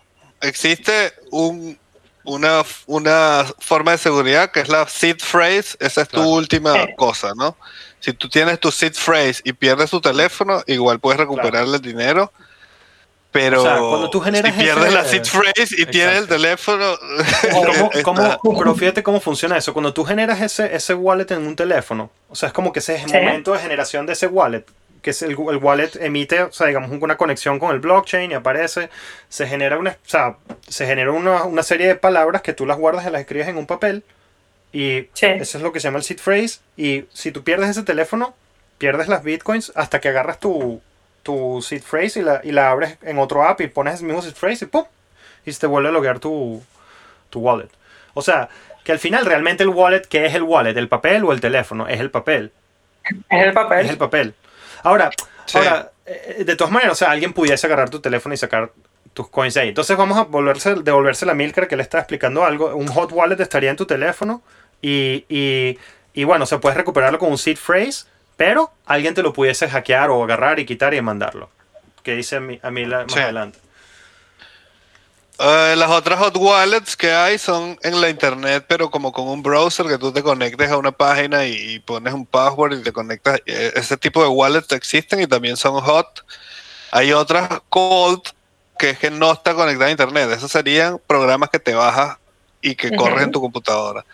existe un, una, una forma de seguridad que es la seed phrase, esa es tu Claro. última Sí. cosa, ¿no? Si tú tienes tu seed phrase y pierdes tu teléfono, igual puedes recuperar el dinero, pero O sea, cuando tú generas si pierdes ese- la seed phrase y tienes el Exacto. teléfono, ¿cómo, [LAUGHS] está- cómo- pero fíjate cómo funciona eso. Cuando tú generas ese, ese wallet en un teléfono, o sea, es como que ese es el Sí. momento de generación de ese wallet, que es el, el wallet emite, o sea, digamos, una conexión con el blockchain y aparece, se genera una, o sea, se genera una, una serie de palabras que tú las guardas y las escribes en un papel y Sí. eso es lo que se llama el seed phrase y si tú pierdes ese teléfono, pierdes las bitcoins hasta que agarras tu, tu seed phrase y la, y la abres en otro app y pones el mismo seed phrase y ¡pum! y se te vuelve a loguear tu, tu wallet. O sea, que al final realmente el wallet, ¿qué es el wallet? ¿El papel o el teléfono? Es el papel. Es el papel. Es el papel. Ahora, Sí. ahora eh, de todas maneras, o sea, alguien pudiese agarrar tu teléfono y sacar tus coins de ahí. Entonces vamos a volverse, devolverse la Milker que le está explicando algo. Un hot wallet estaría en tu teléfono y, y, y bueno, o sea, puedes recuperarlo con un seed phrase, Pero alguien te lo pudiese hackear o agarrar y quitar y mandarlo. Que dice a mí, a mí la- más Sí. adelante. Eh, las otras hot wallets que hay son en la internet, pero como con un browser que tú te conectes a una página y, pones un password y te conectas. Eh, Ese tipo de wallets existen y también son hot. Hay otras cold que es que no está conectada a internet. Esos serían programas que te bajas y que Ujú. corren en tu computadora.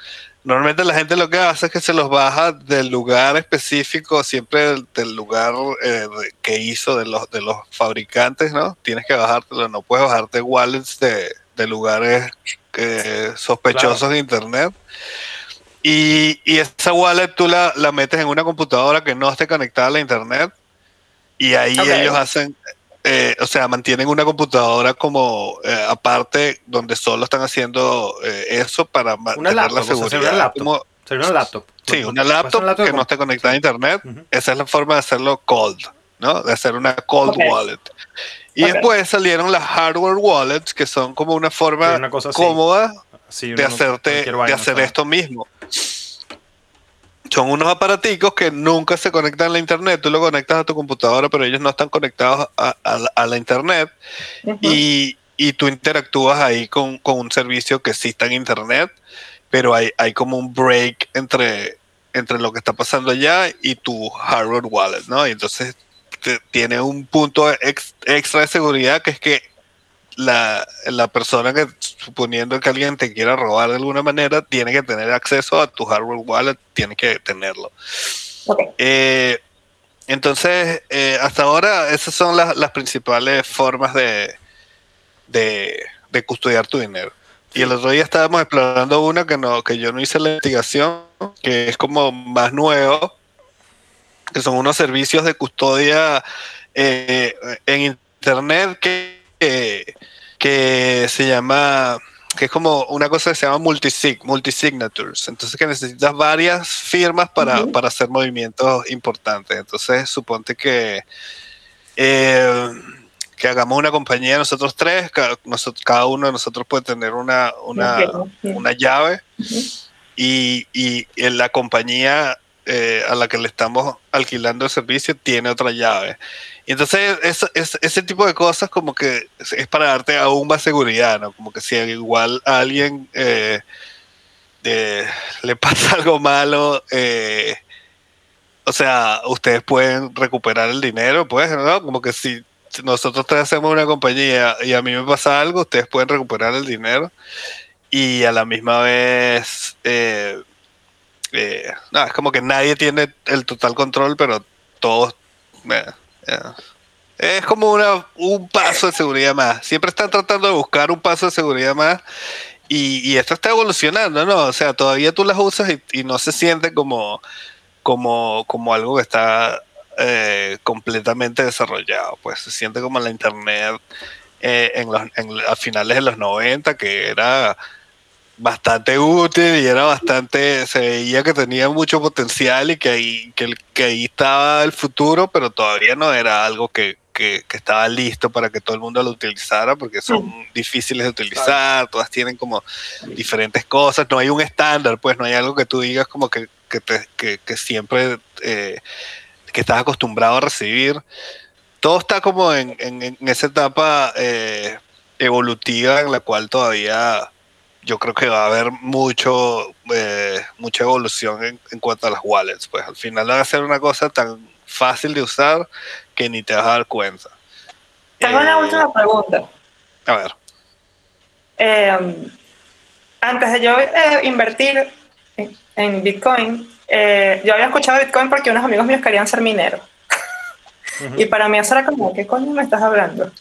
Normalmente la gente lo que hace es que se los baja del lugar específico, siempre del, del lugar eh, que hizo de los, de los fabricantes, ¿no? Tienes que bajártelo, no puedes bajarte wallets de, de lugares eh, sospechosos Claro. de internet. Y, y esa wallet tú la, la metes en una computadora que no esté conectada a la internet y ahí ellos hacen, eh, o sea, mantienen una computadora como eh, aparte donde solo están haciendo eh, eso para mantener la seguridad. una laptop. Como- Sería una laptop. sí, una laptop que no esté conectada a internet. Esa es la forma de hacerlo cold, ¿no? De hacer una cold wallet. Y después salieron las hardware wallets, que son como una forma una cosa cómoda Sí, de hacerte de hacer esto mismo. Son unos aparaticos que nunca se conectan a la internet. Tú lo conectas a tu computadora, pero ellos no están conectados a, a la- a la internet. Y, y tú interactúas ahí con, con un servicio que sí está en internet, pero hay, hay como un break entre, entre lo que está pasando allá y tu hardware wallet, ¿no? Y entonces te- tiene un punto ex- extra de seguridad que es que la, la persona que, suponiendo que alguien te quiera robar de alguna manera, tiene que tener acceso a tu hardware wallet, tiene que tenerlo. Eh, entonces, eh, hasta ahora esas son las, las principales formas de, de, de custodiar tu dinero. Y el otro día estábamos explorando una que no, que yo no hice la investigación, que es como más nuevo, que son unos servicios de custodia eh, en internet que, que, que se llama que es como una cosa que se llama multisig, multisignatures. Entonces que necesitas varias firmas para, para hacer movimientos importantes. Entonces suponte que eh, que hagamos una compañía nosotros tres, cada, nosotros, cada uno de nosotros puede tener una, una, una llave y, y en la compañía eh, a la que le estamos alquilando el servicio tiene otra llave. Y entonces eso- es- ese tipo de cosas como que es, es para darte aún más seguridad, ¿no? Como que si igual a alguien eh, eh, le [LAUGHS] pasa algo malo, eh, o sea, ustedes pueden recuperar el dinero, pues, ¿no? Como que si nosotros tres hacemos una compañía y a mí me pasa algo, ustedes pueden recuperar el dinero y a la misma vez, eh, no, es como que nadie tiene el total control, pero todos... es como una, un paso de seguridad más. Siempre están tratando de buscar un paso de seguridad más y, esto está evolucionando, ¿no? O sea, todavía tú las usas y, y no se siente como, como, como algo que está eh, completamente desarrollado. Pues se siente como la internet eh, en los, a finales de los 90, que era bastante útil y era bastante, se veía que tenía mucho potencial y que ahí, que, ahí estaba el futuro, pero todavía no era algo que, que- que estaba listo para que todo el mundo lo utilizara, porque son difíciles de utilizar, todas tienen como diferentes cosas, no hay un estándar, pues no hay algo que tú digas como que, que, te- que siempre eh, que estás acostumbrado a recibir. Todo está como en, en- en esa etapa eh, evolutiva en la cual todavía yo creo que va a haber mucho eh, mucha evolución en, en cuanto a las wallets. Pues al final va a ser una cosa tan fácil de usar que ni te vas a dar cuenta. Tengo una Eh, última pregunta. A ver. Eh, antes de yo eh, invertir en, Bitcoin, eh, yo había escuchado Bitcoin porque unos amigos míos querían ser mineros. Y para mí eso era como, ¿qué coño me estás hablando?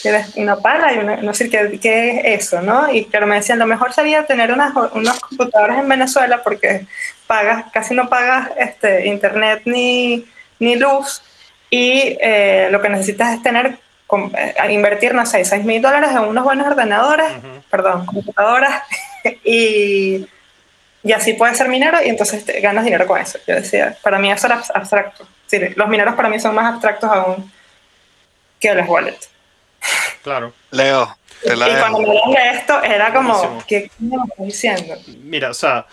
Tienes una pala y una, no sé qué, qué es eso, ¿no? Y claro, me decían, lo mejor sería tener unas, unos computadores en Venezuela porque pagas, casi no pagas este, internet ni, ni luz y eh, lo que necesitas es tener, com- eh, invertir, no sé, 6 mil dólares en unos buenos ordenadores, Ujú. perdón, computadoras [LAUGHS] y, y así puedes ser minero y entonces te- ganas dinero con eso. Yo decía, para mí eso era abs- abstracto. Sí, los mineros para mí son más abstractos aún que los wallets. Claro. Leo, te la y cuando dejo. me de esto, era como, Buenísimo. ¿qué me estás diciendo? Mira, o sea,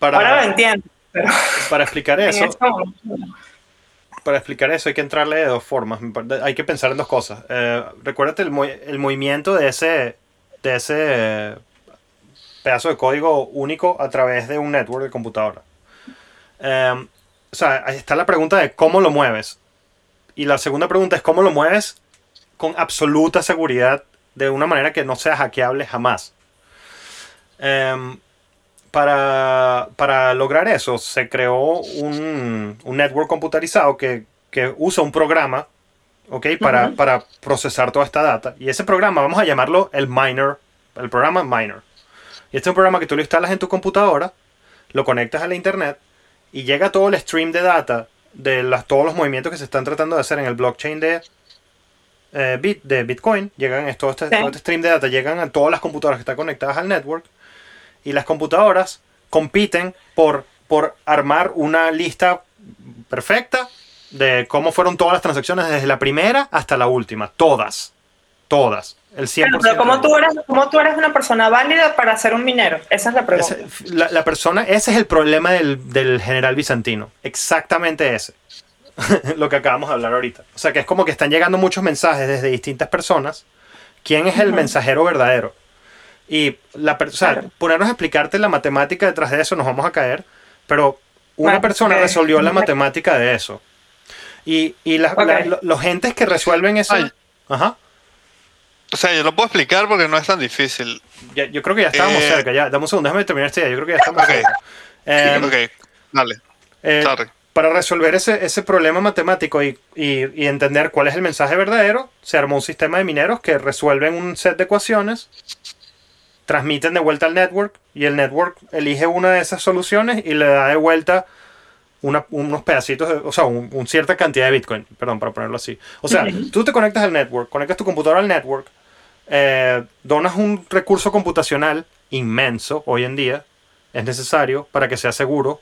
Ahora lo para, entiendo, pero para explicar [LAUGHS] eso, no. para explicar eso hay que entrarle de dos formas. Hay que pensar en dos cosas. Eh, recuérdate el, mo- el movimiento de ese, de ese pedazo de código único a través de un network de computadora. Eh, o sea, ahí está la pregunta de cómo lo mueves. Y la segunda pregunta es cómo lo mueves con absoluta seguridad de una manera que no sea hackeable jamás. Em, para, para lograr eso se creó un, un network computarizado que, que usa un programa ¿ok? para, para procesar toda esta data. Y ese programa vamos a llamarlo el miner, el programa miner. Y este es un programa que tú lo instalas en tu computadora, lo conectas a la internet y llega todo el stream de data de las, todos los movimientos que se están tratando de hacer en el blockchain de, eh, Bit, de Bitcoin. Llegan todo este, Sí. todo este stream de data, llegan a todas las computadoras que están conectadas al network y las computadoras compiten por, por armar una lista perfecta de cómo fueron todas las transacciones desde la primera hasta la última. Todas. Todas. El 100%. Pero ¿cómo tú, eres, ¿cómo tú eres una persona válida para ser un minero? Esa es la pregunta. Ese- la, la persona, ese es el problema del, del general bizantino. Exactamente ese. [LAUGHS] Lo que acabamos de hablar ahorita. O sea, que es como que están llegando muchos mensajes desde distintas personas. ¿Quién es el Ujú. mensajero verdadero? Y la o sea, Claro. ponernos a explicarte la matemática detrás de eso nos vamos a caer. Pero una Bueno, persona ok. resolvió la matemática de eso. Y, y las- Ok. la- lo- los gentes que resuelven eso. Ay. Ajá. O sea, yo lo puedo explicar porque no es tan difícil. Ya- yo creo que ya estábamos Eh, cerca. Ya, dame un segundo, déjame terminar esta idea. Yo creo que ya estamos Ok. cerca. Eh, ok, dale. Eh, Sorry. Para resolver ese, ese problema matemático y, y- y entender cuál es el mensaje verdadero, se armó un sistema de mineros que resuelven un set de ecuaciones, transmiten de vuelta al network y el network elige una de esas soluciones y le da de vuelta una- unos pedacitos, de- o sea, un, un cierta cantidad de Bitcoin, perdón, para ponerlo así. O sea, tú te conectas al network, conectas tu computadora al network, eh, donas un recurso computacional inmenso hoy en día, es necesario para que sea seguro,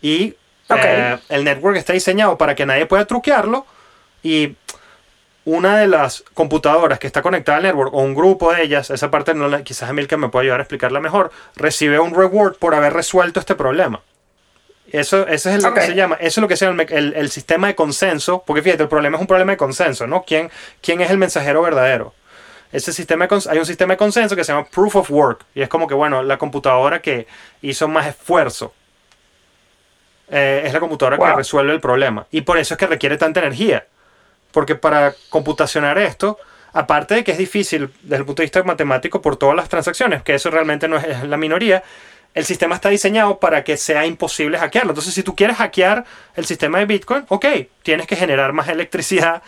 y Eh, el network está diseñado para que nadie pueda truquearlo y una de las computadoras que está conectada al network o un grupo de ellas, esa parte no la- quizás Emilka me puede ayudar a explicarla mejor, recibe un reward por haber resuelto este problema. Eso, eso es lo que se llama, eso es lo que se llama el, el- el sistema de consenso, porque fíjate, el problema es un problema de consenso, ¿no? ¿Quién, quién es el mensajero verdadero? Ese sistema de hay un sistema de consenso que se llama proof of work, y es como que, bueno, la computadora que hizo más esfuerzo eh, es la computadora que resuelve el problema. Y por eso es que requiere tanta energía. Porque para computacionar esto, aparte de que es difícil desde el punto de vista matemático por todas las transacciones, que eso realmente no es, es la minoría, el sistema está diseñado para que sea imposible hackearlo. Entonces, si tú quieres hackear el sistema de Bitcoin, ok, tienes que generar más electricidad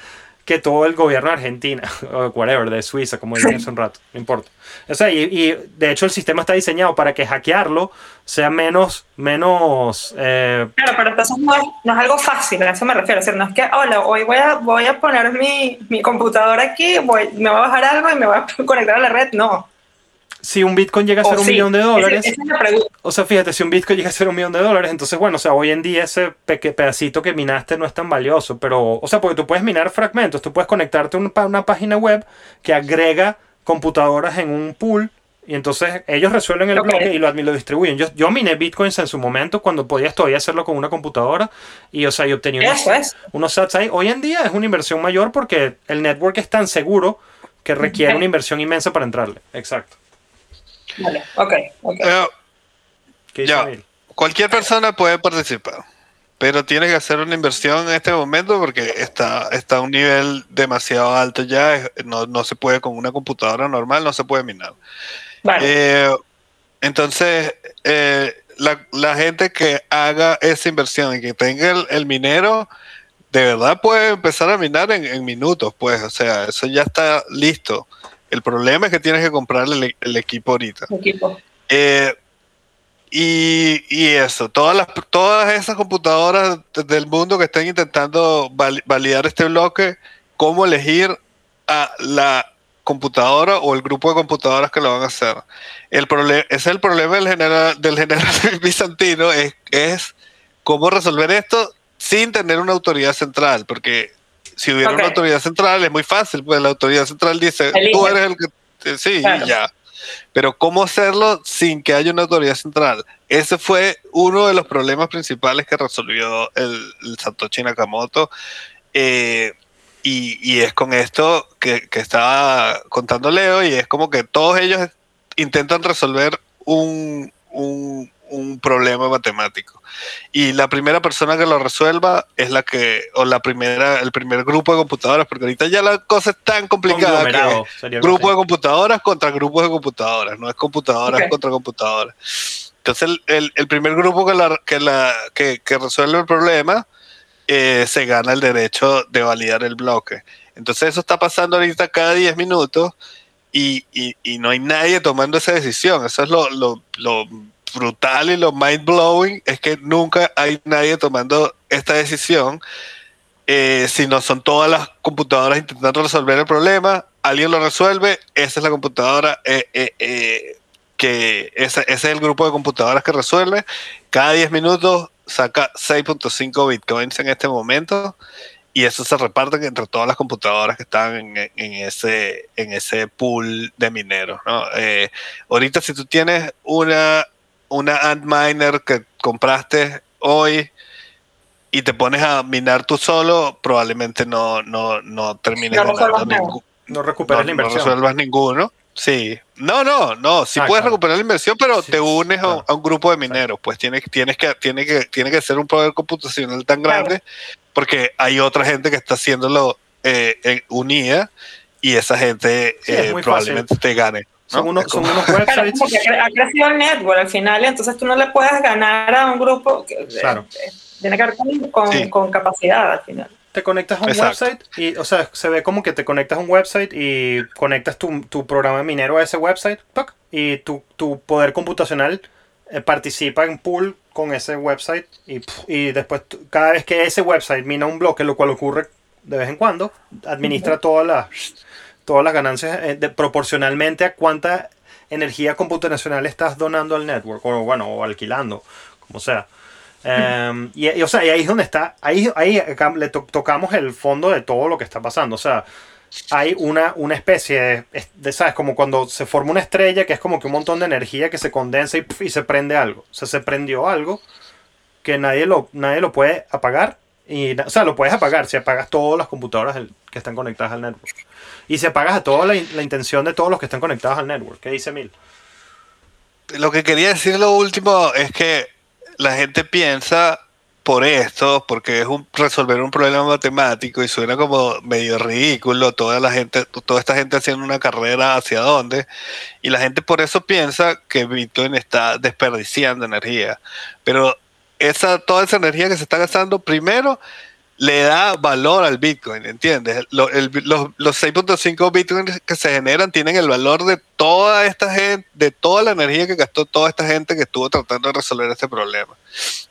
que todo el gobierno de Argentina, [LAUGHS] o whatever, de Suiza, como dije hace un rato, no importa. O sea, y, y, de hecho el sistema está diseñado para que hackearlo sea menos, menos, eh, Claro, pero entonces no es, no es algo fácil, a eso me refiero. O sea, no es que, hola, hoy voy a, voy a poner mi, mi computadora aquí, voy, me voy a bajar algo y me voy a [LAUGHS] conectar a la red. No. Si un Bitcoin llega a ser O un sí. millón de dólares, Esa es la pregunta. o sea, fíjate, si un Bitcoin llega a ser un millón de dólares, entonces, bueno, o sea, hoy en día ese pedacito que minaste no es tan valioso, pero, o sea, porque tú puedes minar fragmentos, tú puedes conectarte a una página web que agrega computadoras en un pool y entonces ellos resuelven el bloque y lo, lo distribuyen. Yo, yo miné Bitcoins en su momento cuando podías todavía hacerlo con una computadora y, o sea, yo obtenía unos, es. unos sats ahí. Hoy en día es una inversión mayor porque el network es tan seguro que requiere una inversión inmensa para entrarle. Exacto. Vale, ok. Eh, ¿Qué dice Ya. Cualquier persona puede participar, pero tiene que hacer una inversión en este momento porque está, está a un nivel demasiado alto ya. No, no se puede con una computadora normal, no se puede minar. Vale. Eh, entonces, eh, la, la gente que haga esa inversión y que tenga el, el minero, de verdad puede empezar a minar en, en minutos, pues, o sea, eso ya está listo. El problema es que tienes que comprarle el, el equipo ahorita. equipo. Eh, y, y eso, todas, las, todas esas computadoras de- del mundo que estén intentando val- validar este bloque, cómo elegir a la computadora o el grupo de computadoras que lo van a hacer. El problema, es el problema del general, del general [LAUGHS] bizantino, es, es cómo resolver esto sin tener una autoridad central, porque si hubiera una autoridad central es muy fácil, pues la autoridad central dice, Elige. tú eres el que... Sí, Claro. ya. Pero ¿cómo hacerlo sin que haya una autoridad central? Ese fue uno de los problemas principales que resolvió el, el Satoshi Nakamoto. Eh, y, y, es con esto que, que, estaba contando Leo, y es como que todos ellos intentan resolver un, un, un problema matemático. Y la primera persona que lo resuelva es la que, o la primera, el primer grupo de computadoras, porque ahorita ya la cosa es tan complicada que grupo de computadoras contra grupos de computadoras, no es computadoras okay. contra computadoras. Entonces el, el, el, primer grupo que, la, que, la, que, que resuelve el problema eh, se gana el derecho de validar el bloque. Entonces eso está pasando ahorita cada 10 minutos y, y, y, no hay nadie tomando esa decisión. Eso es lo, lo, lo brutal y lo mind blowing es que nunca hay nadie tomando esta decisión. Eh, si no son todas las computadoras intentando resolver el problema, alguien lo resuelve, esa es la computadora, eh, eh, eh que ese, ese, es el grupo de computadoras que resuelve. Cada 10 minutos saca 6.5 bitcoins en este momento y eso se reparte entre todas las computadoras que están en, en ese, en ese pool de mineros. ¿no? ahorita si tú tienes una una Antminer que compraste hoy y te pones a minar tú solo, probablemente no, no, no termines no ganando ningún. No recuperas no, la inversión. No resuelvas ninguno. Sí. No, no, no. Sí ah, puedes claro. recuperar la inversión, pero sí, te unes claro. a, un grupo de mineros. Pues tienes, tienes, que, tiene que, tiene que ser un poder computacional tan grande porque hay otra gente que está haciéndolo eh, unida y esa gente eh, probablemente fácil. te gane. Son, uno, son unos [LAUGHS] websites. Porque ha crecido el network al final, entonces tú no le puedes ganar a un grupo que claro. tiene que ver con, con, sí. con, capacidad al final. Te conectas a un Exacto. website y, o sea, se ve como que te conectas a un website y conectas tu, tu programa minero a ese website ¡toc! y tu, tu poder computacional eh, participa en pool con ese website y, y después cada vez que ese website mina un bloque, lo cual ocurre de vez en cuando, administra uh -huh. todas las todas las ganancias eh, de, proporcionalmente a cuánta energía computacional estás donando al network o bueno o alquilando como sea um, y, y, o sea y ahí es donde está ahí ahí le to tocamos el fondo de todo lo que está pasando o sea hay una, una especie de, de, ¿sabes? Como cuando se forma una estrella que es como que un montón de energía que se condensa y, y se prende algo. O sea, se prendió algo que nadie lo, nadie lo puede apagar. Y, o sea, lo puedes apagar si apagas todas las computadoras que están conectadas al network. Y se apagas a toda la, la, intención de todos los que están conectados al network. ¿Qué dice Mil? Lo que quería decir lo último es que la gente piensa por esto, porque es un resolver un problema matemático y suena como medio ridículo, toda la gente, toda esta gente haciendo una carrera hacia dónde, y la gente por eso piensa que Bitcoin está desperdiciando energía. Pero esa, toda esa energía que se está gastando, primero, le da valor al Bitcoin, ¿entiendes? Los, los 6.5 Bitcoins que se generan tienen el valor de toda esta gente, de toda la energía que gastó toda esta gente que estuvo tratando de resolver este problema.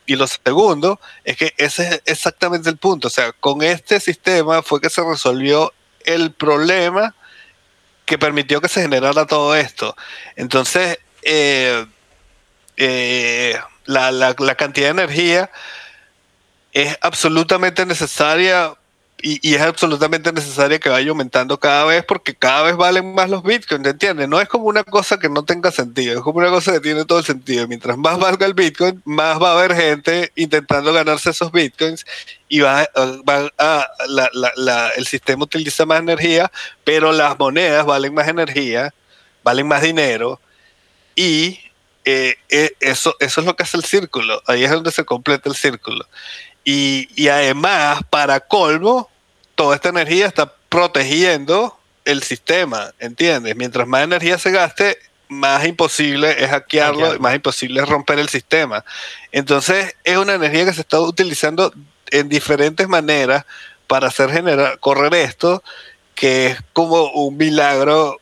Y lo segundo es que ese es exactamente el punto. O sea, con este sistema fue que se resolvió el problema que permitió que se generara todo esto. Entonces, eh, eh, la cantidad de energía es absolutamente necesaria y, es absolutamente necesaria que vaya aumentando cada vez porque cada vez valen más los bitcoins, ¿entiendes? No es como una cosa que no tenga sentido, es como una cosa que tiene todo el sentido. Mientras más valga el bitcoin, más va a haber gente intentando ganarse esos bitcoins y va, va a, la, la, la, el sistema utiliza más energía, pero las monedas valen más energía, valen más dinero y eh, eh, eso, eso es lo que hace el círculo, ahí es donde se completa el círculo. Y, y, además, para colmo, toda esta energía está protegiendo el sistema, ¿entiendes? Mientras más energía se gaste, más imposible es hackearlo, hackearlo, más imposible es romper el sistema. Entonces, es una energía que se está utilizando en diferentes maneras para hacer generar, correr esto, que es como un milagro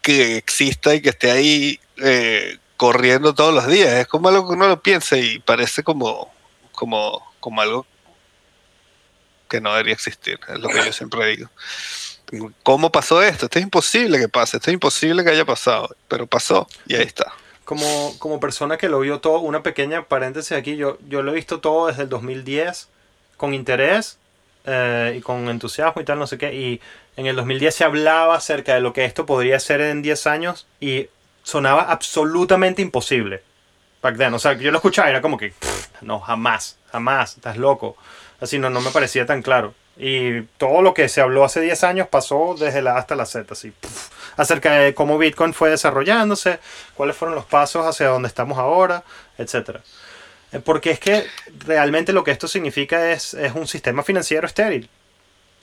que exista y que esté ahí eh, corriendo todos los días. Es como algo que uno lo piensa y parece como, como, como algo que no debería existir, es lo que yo siempre digo. ¿Cómo pasó esto? Esto es imposible que pase, esto es imposible que haya pasado, pero pasó y ahí está. Como, como persona que lo vio todo, una pequeña paréntesis aquí, yo, yo lo he visto todo desde el 2010 con interés eh, y con entusiasmo y tal, no sé qué, y en el 2010 se hablaba acerca de lo que esto podría ser en 10 años y sonaba absolutamente imposible. Back then. O sea, yo lo escuchaba y era como que, "Pff, no, jamás, jamás, estás loco. Así no, no me parecía tan claro. Y todo lo que se habló hace 10 años pasó desde la A hasta la Z, así. pff, acerca de cómo Bitcoin fue desarrollándose, cuáles fueron los pasos hacia donde estamos ahora, etcétera. Eh, Porque es que realmente lo que esto significa es, es un sistema financiero estéril.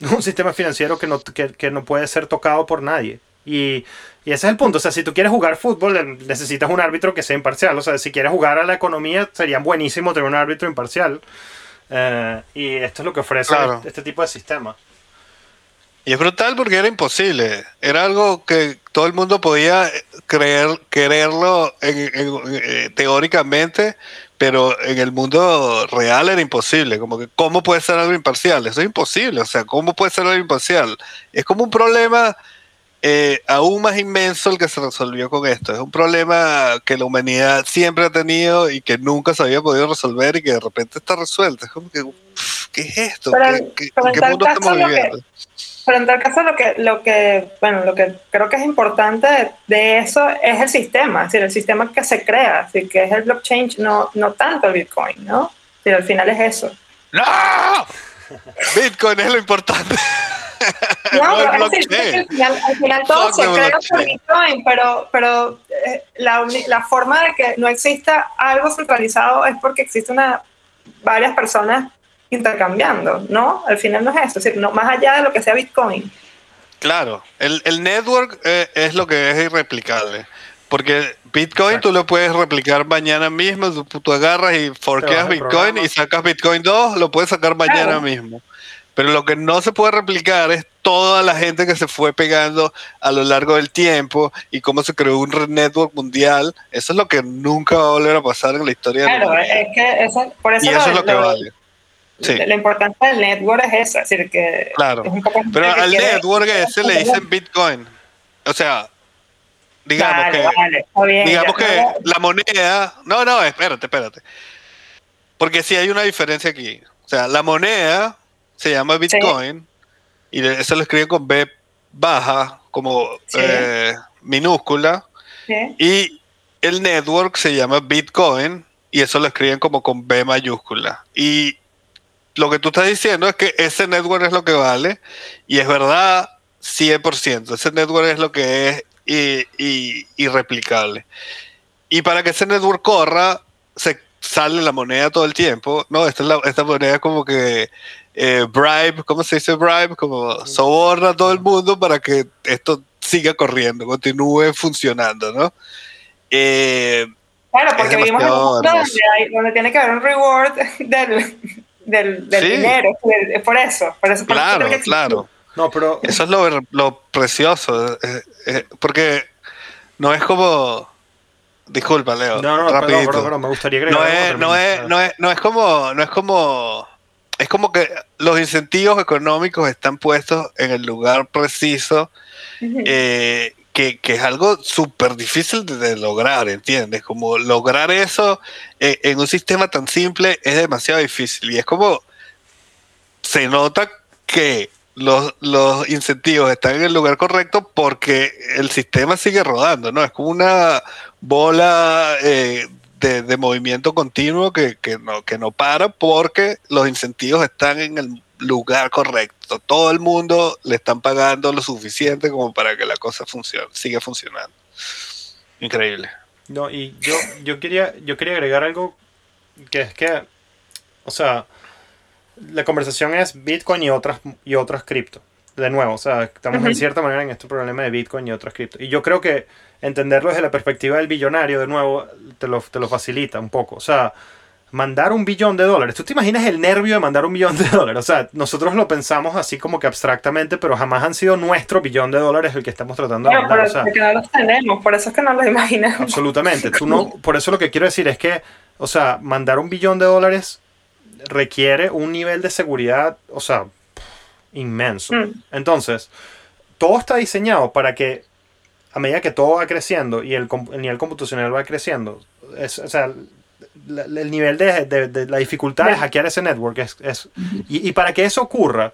[LAUGHS] Un sistema financiero que no, que, que no puede ser tocado por nadie. Y, y ese es el punto. O sea, si tú quieres jugar fútbol, necesitas un árbitro que sea imparcial. O sea, si quieres jugar a la economía, sería buenísimo tener un árbitro imparcial. Eh, y esto es lo que ofrece Claro. este tipo de sistema. Y es brutal porque era imposible. Era algo que todo el mundo podía creer, quererlo en- en- eh, teóricamente, pero en el mundo real era imposible. Como que, ¿cómo puede ser algo imparcial? Eso es imposible. O sea, ¿cómo puede ser algo imparcial? Es como un problema eh, aún más inmenso el que se resolvió con esto. Es un problema que la humanidad siempre ha tenido y que nunca se había podido resolver y que de repente está resuelto. Es como que, ¿qué es esto? Pero- ¿Qué, qué- pero ¿En en qué tal mundo caso estamos lo que-? Pero en tal caso lo que, lo que, bueno, lo que creo que es importante de, de eso es el sistema, es decir, el sistema que se crea, así que es el blockchain, no, no tanto el Bitcoin, ¿no? Decir, al final es eso. ¡No! Bitcoin es lo importante. [LAUGHS] No, el pero es decir, blockchain. al final, al final todo Fuck se the crea por. Bitcoin, pero, pero eh, la, la forma de que no exista algo centralizado es porque existe una, varias personas intercambiando, ¿no? Al final no es eso, es decir, no, más allá de lo que sea Bitcoin. Claro, el, el network eh, es lo que es irreplicable. Porque Bitcoin Exacto. tú lo puedes replicar mañana mismo, tú, tú agarras y forqueas el Bitcoin y sacas Bitcoin 2, lo puedes sacar mañana Claro. mismo. Pero lo que no se puede replicar es toda la gente que se fue pegando a lo largo del tiempo y cómo se creó un red network mundial. Eso es lo que nunca va a volver a pasar en la historia de la Claro, es que eso, por eso, Y eso es lo que lo- vale. Sí. La importancia del network es esa, es decir, que Claro. es un poco Pero al quiere- network ese le dicen Bitcoin. O sea, digamos Vale, que vale, bien, digamos que no, la moneda. No, no, espérate, espérate. Porque sí hay una diferencia aquí. O sea, la moneda se llama Bitcoin y eso lo escriben con B baja, como Sí. eh, minúscula. sí. Y el network se llama Bitcoin y eso lo escriben como con B mayúscula. Y lo que tú estás diciendo es que ese network es lo que vale y es verdad 100%. Ese network es lo que es y, y- irreplicable. Y para que ese network corra, se sale la moneda todo el tiempo. No, esta, es la- esta moneda es como que eh, bribe, ¿cómo se dice bribe? Como soborna a todo el mundo para que esto siga corriendo, continúe funcionando, ¿no? Eh, Claro, porque vivimos en un mundo donde, hay- donde tiene que haber un reward [LAUGHS] del, del, del Sí. dinero, es por eso. Por eso por claro, claro. No, pero Eso es lo, lo precioso, eh, eh, porque no es como... Disculpa, Leo. no, no, perdón, perdón, perdón, me gustaría agregar no es, no es, no es, no es como, no es como, es como que los incentivos económicos están puestos en el lugar preciso, eh, que, que es algo súper difícil de, de lograr, ¿entiendes? Como lograr eso eh, en un sistema tan simple es demasiado difícil y es como se nota que los, los incentivos están en el lugar correcto porque el sistema sigue rodando, ¿no? Es como una bola eh, de, de movimiento continuo que, que no, que no para porque los incentivos están en el lugar correcto. Todo el mundo le están pagando lo suficiente como para que la cosa funcione, siga funcionando. Increíble. No, y yo, yo quería, yo quería agregar algo que es que, o sea, la conversación es Bitcoin y otras y otras cripto. De nuevo, o sea, estamos en cierta manera en este problema de Bitcoin y otras cripto. Y yo creo que entenderlo desde la perspectiva del billonario, de nuevo, te lo, te lo facilita un poco. O sea, mandar un billón de dólares. ¿Tú te imaginas el nervio de mandar un billón de dólares? O sea, nosotros lo pensamos así como que abstractamente, pero jamás han sido nuestro billón de dólares el que estamos tratando de mandar. pero O sea, porque no los tenemos, por eso es que no los imaginamos. Absolutamente. Tú no, [LAUGHS] por eso lo que quiero decir es que, o sea, mandar un billón de dólares requiere un nivel de seguridad, o sea, inmenso. Mm. Entonces, todo está diseñado para que a medida que todo va creciendo y el, nivel computacional va creciendo, es, o sea, la- el nivel de, de- de la dificultad de hackear ese network es... es- y, y para que eso ocurra,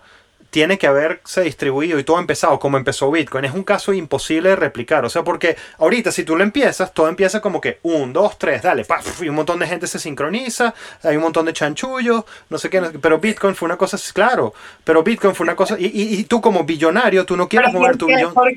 tiene que haberse distribuido y todo empezado como empezó Bitcoin. Es un caso imposible de replicar. O sea, porque ahorita si tú lo empiezas, todo empieza como que un, dos, tres, dale, paf, y un montón de gente se sincroniza, hay un montón de chanchullos, no sé qué. Pero Bitcoin fue una cosa, claro, pero Bitcoin fue una cosa, y, y, y tú como billonario, tú no quieres Pero mover ¿por tu billón. por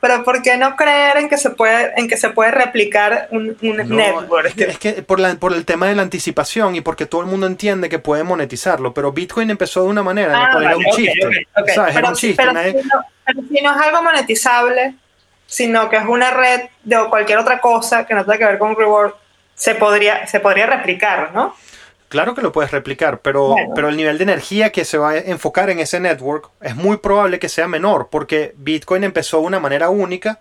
pero ¿por qué no creer en que se puede, en que se puede replicar un, un No, network? es que, es que por, la- por el tema de la anticipación y porque todo el mundo entiende que puede monetizarlo, pero Bitcoin empezó de una manera en la Ah, cual era vale. Era un si- chiste. pero si no- pero si no es algo monetizable, sino que es una red de cualquier otra cosa que no tenga que ver con reward, se podría, se podría replicar, ¿no? Claro que lo puedes replicar, pero, Bueno. pero el nivel de energía que se va a enfocar en ese network es muy probable que sea menor, porque Bitcoin empezó de una manera única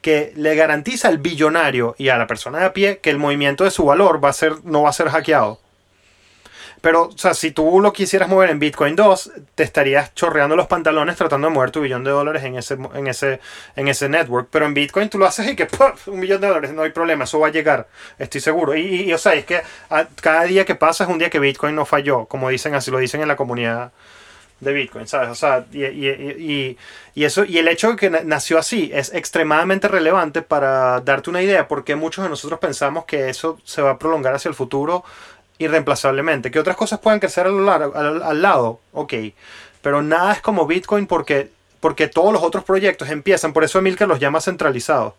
que le garantiza al billonario y a la persona de a pie que el movimiento de su valor va a ser, no va a ser hackeado. Pero, o sea, si tú lo quisieras mover en Bitcoin 2, te estarías chorreando los pantalones tratando de mover tu billón de dólares en ese, en ese, en ese network. Pero en Bitcoin tú lo haces y que ¡puf! un millón de dólares, no hay problema, eso va a llegar, estoy seguro. Y, y- o sea, es que cada día que pasa es un día que Bitcoin no falló, como dicen así, lo dicen en la comunidad de Bitcoin, ¿sabes? O sea, y, y- y- eso, y el hecho de que na- nació así es extremadamente relevante para darte una idea, porque muchos de nosotros pensamos que eso se va a prolongar hacia el futuro irreemplazablemente. Que otras cosas pueden crecer al, al lado, ok. Pero nada es como Bitcoin porque, porque todos los otros proyectos empiezan, por eso Emilcar los llama centralizados.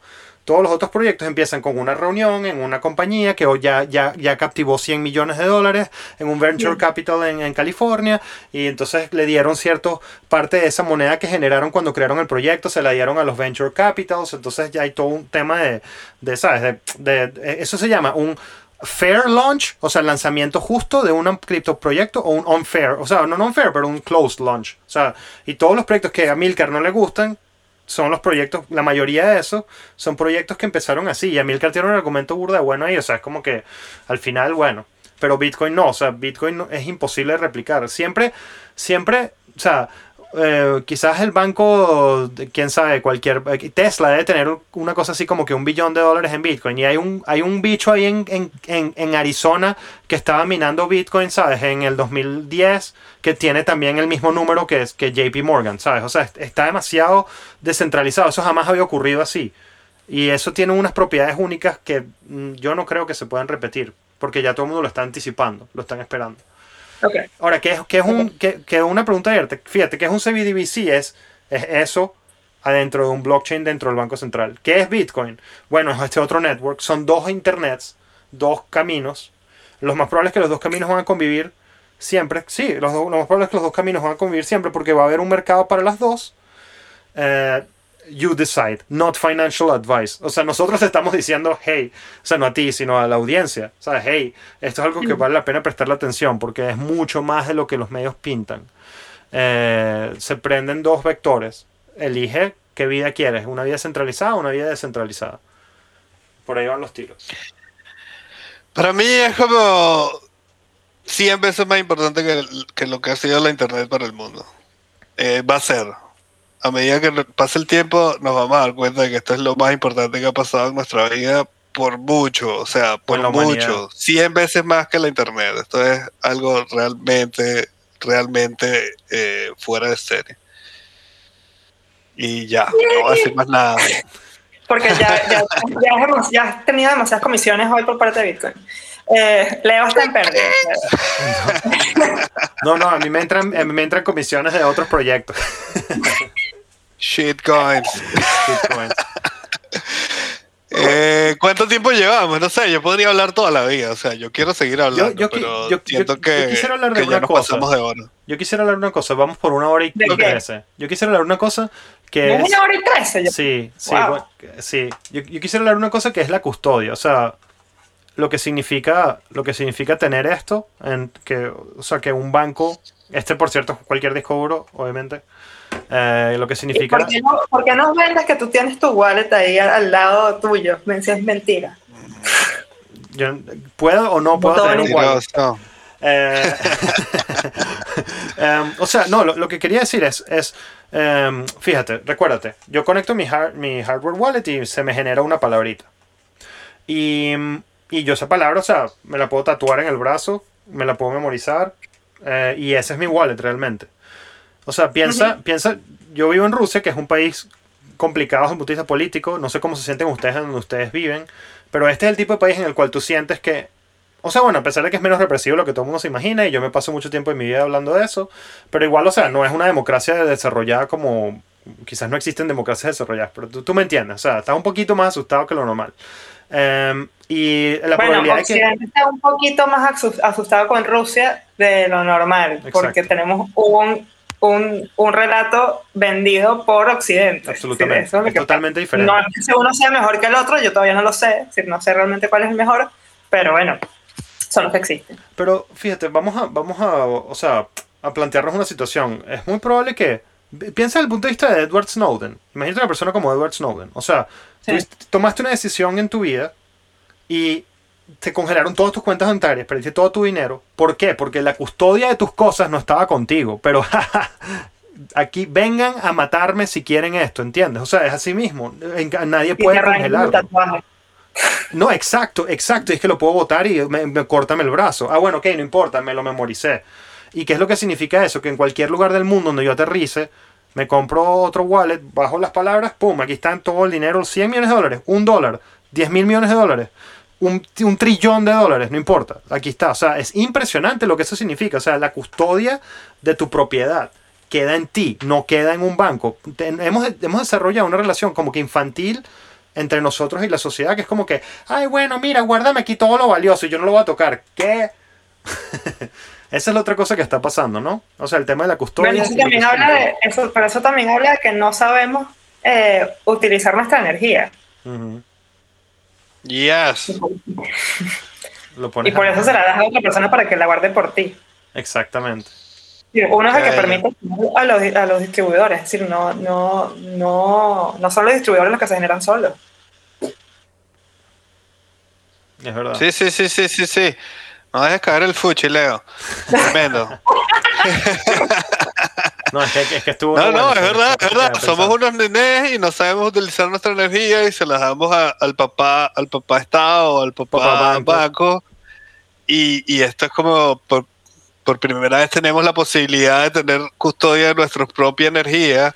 Todos los otros proyectos empiezan con una reunión en una compañía que hoy ya, ya, ya captivó 100 millones de dólares en un venture Bien. capital en, en California y entonces le dieron cierto parte de esa moneda que generaron cuando crearon el proyecto, se la dieron a los venture capitals, entonces ya hay todo un tema de, de ¿sabes? De- de- eso se llama un fair launch, o sea, el lanzamiento justo de un criptoproyecto o un unfair, o sea, no un unfair, pero un closed launch. O sea, y todos los proyectos que a Milcar no le gustan son los proyectos, la mayoría de esos son proyectos que empezaron así. Y a Milcar tiene un argumento burda bueno ahí, o sea, es como que al final, bueno, pero Bitcoin no, o sea, Bitcoin es imposible de replicar. Siempre, siempre, o sea, eh, quizás el banco, quién sabe, cualquier eh, Tesla debe tener una cosa así como que un billón de dólares en Bitcoin. Y hay un, hay un bicho ahí en, en, en, en Arizona que estaba minando Bitcoin, ¿sabes? En el 2010, que tiene también el mismo número que, es, que JP Morgan, ¿sabes? O sea, est- está demasiado descentralizado. Eso jamás había ocurrido así. Y eso tiene unas propiedades únicas que mm, yo no creo que se puedan repetir, porque ya todo el mundo lo está anticipando, lo están esperando. Ok. Ahora, ¿qué es, qué es un, qué- qué es una pregunta abierta? Fíjate, ¿qué es un CBDBC? Es, es eso adentro de un blockchain dentro del Banco Central. ¿Qué es Bitcoin? Bueno, es este otro network. Son dos internets, dos caminos. Los más probables es que los dos caminos van a convivir siempre. Sí, los lo más probable es que los dos caminos van a convivir siempre porque va a haber un mercado para las dos. Eh, you decide, not financial advice. O sea, nosotros estamos diciendo, hey, o sea, no a ti, sino a la audiencia. O sea, hey, esto es algo que vale la pena prestarle atención porque es mucho más de lo que los medios pintan. Eh, se prenden dos vectores. Elige qué vida quieres, una vida centralizada o una vida descentralizada. Por ahí van los tiros. Para mí es como 100 veces más importante que, que lo que ha sido la Internet para el mundo. Eh, va a ser. A medida que pase el tiempo, nos vamos a dar cuenta de que esto es lo más importante que ha pasado en nuestra vida por mucho, o sea, por mucho. 100 veces más que la Internet. Esto es algo realmente, realmente eh, fuera de serie. Y ya, no voy a decir más nada. Porque ya, [LAUGHS] ya, ya, has ya has tenido demasiadas comisiones hoy por parte de Bitcoin. Eh, Leo está en pérdida. No, no, a mí me entran, a mí me entran comisiones de otros proyectos. [LAUGHS] Shitcoins. Bitcoin. [LAUGHS] Eh, ¿Cuánto tiempo llevamos? No sé, yo podría hablar toda la vida. O sea, yo quiero seguir hablando, yo qui- pero yo- siento yo- que, yo quisiera hablar de que una ya nos cosa. pasamos de hora. Yo quisiera hablar de una cosa, vamos por una hora y trece. Yo quisiera hablar de una cosa que es... Una hora y trece. yo- Sí, sí, Wow. bueno, sí. Yo, yo quisiera hablar de una cosa que es la custodia, o sea, lo que significa, lo que significa tener esto, en que, o sea, que un banco, este por cierto, cualquier disco duro, obviamente, eh, lo que ¿Y significa... por, qué no, por qué no vendes que tú tienes tu wallet ahí al, lado tuyo? Me mentira. [LAUGHS] Yo puedo o no puedo tener un igual. wallet. Mentiroso. Eh, [LAUGHS] em, o sea, no, lo, lo que quería decir es, es em, fíjate, recuérdate, yo conecto mi hardware wallet y se me genera una palabrita. Y, y yo esa palabra, o sea, me la puedo tatuar en el brazo, me la puedo memorizar, eh, y ese es mi wallet realmente. O sea, piensa, piensa, yo vivo en Rusia, que es un país complicado desde un punto de vista político, no sé cómo se sienten ustedes en donde ustedes viven, pero este es el tipo de país en el cual tú sientes que, o sea, bueno, a pesar de que es menos represivo lo que todo el mundo se imagina, y yo me paso mucho tiempo en mi vida hablando de eso, pero igual, o sea, no es una democracia desarrollada como, quizás no existen democracias desarrolladas, pero tú, tú me entiendes, o sea, estás un poquito más asustado que lo normal. Em, y la bueno, probabilidad de que... Está un poquito más asu- asustado con Rusia de lo normal, porque Exacto. tenemos un, un, un relato vendido por Occidente. Absolutamente. Sí, eso es es que totalmente diferente. No es que uno sea mejor que el otro, yo todavía no lo sé, no sé realmente cuál es el mejor, pero bueno, son los que existen. Pero fíjate, vamos a, vamos a, o sea, a plantearnos una situación. Es muy probable que, piensa desde el punto de vista de Edward Snowden. Imagínate una persona como Edward Snowden. O sea, Sí. tomaste una decisión en tu vida y te congelaron todas tus cuentas bancarias, perdiste todo tu dinero. ¿Por qué? Porque la custodia de tus cosas no estaba contigo. Pero [LAUGHS] aquí vengan a matarme si quieren esto, ¿entiendes? O sea, es así mismo. Nadie puede congelarlo. No, exacto, exacto. Y es que lo puedo votar y me, me córtame el brazo. Ah, bueno, ok, no importa, me lo memoricé. ¿Y qué es lo que significa eso? Que en cualquier lugar del mundo donde yo aterrice, me compro otro wallet, bajo las palabras, pum, aquí están todo el dinero, 100 millones de dólares, un dólar, 10 mil millones de dólares, un, un trillón de dólares, no importa, aquí está. O sea, es impresionante lo que eso significa. O sea, la custodia de tu propiedad queda en ti, no queda en un banco. Hemos, hemos desarrollado una relación como que infantil entre nosotros y la sociedad, que es como que, ay, bueno, mira, guárdame aquí todo lo valioso y yo no lo voy a tocar. ¿Qué? [LAUGHS] Esa es la otra cosa que está pasando, ¿no? O sea, el tema de la custodia. Bueno, eso y lo también que- habla de eso, pero eso también habla de que no sabemos eh, utilizar nuestra energía. Ujú. Yes. Lo Y por eso se la das a otra persona para que la guarde por ti. Exactamente. Uno es el que permite a los, a los distribuidores, es decir, no, no, no, no son los distribuidores los que se generan solos. Es verdad. Sí, sí, sí, sí, sí, sí. No dejes caer el fuchi, Leo. Tremendo. [LAUGHS] No, es que, es que estuvo. No, bueno, no, es verdad, es verdad. Somos unos nenes y no sabemos utilizar nuestra energía y se las damos a- al papá, al papá Estado, al papá, Papá banco. banco. Y, y esto es como por, por primera vez tenemos la posibilidad de tener custodia de nuestra propia energía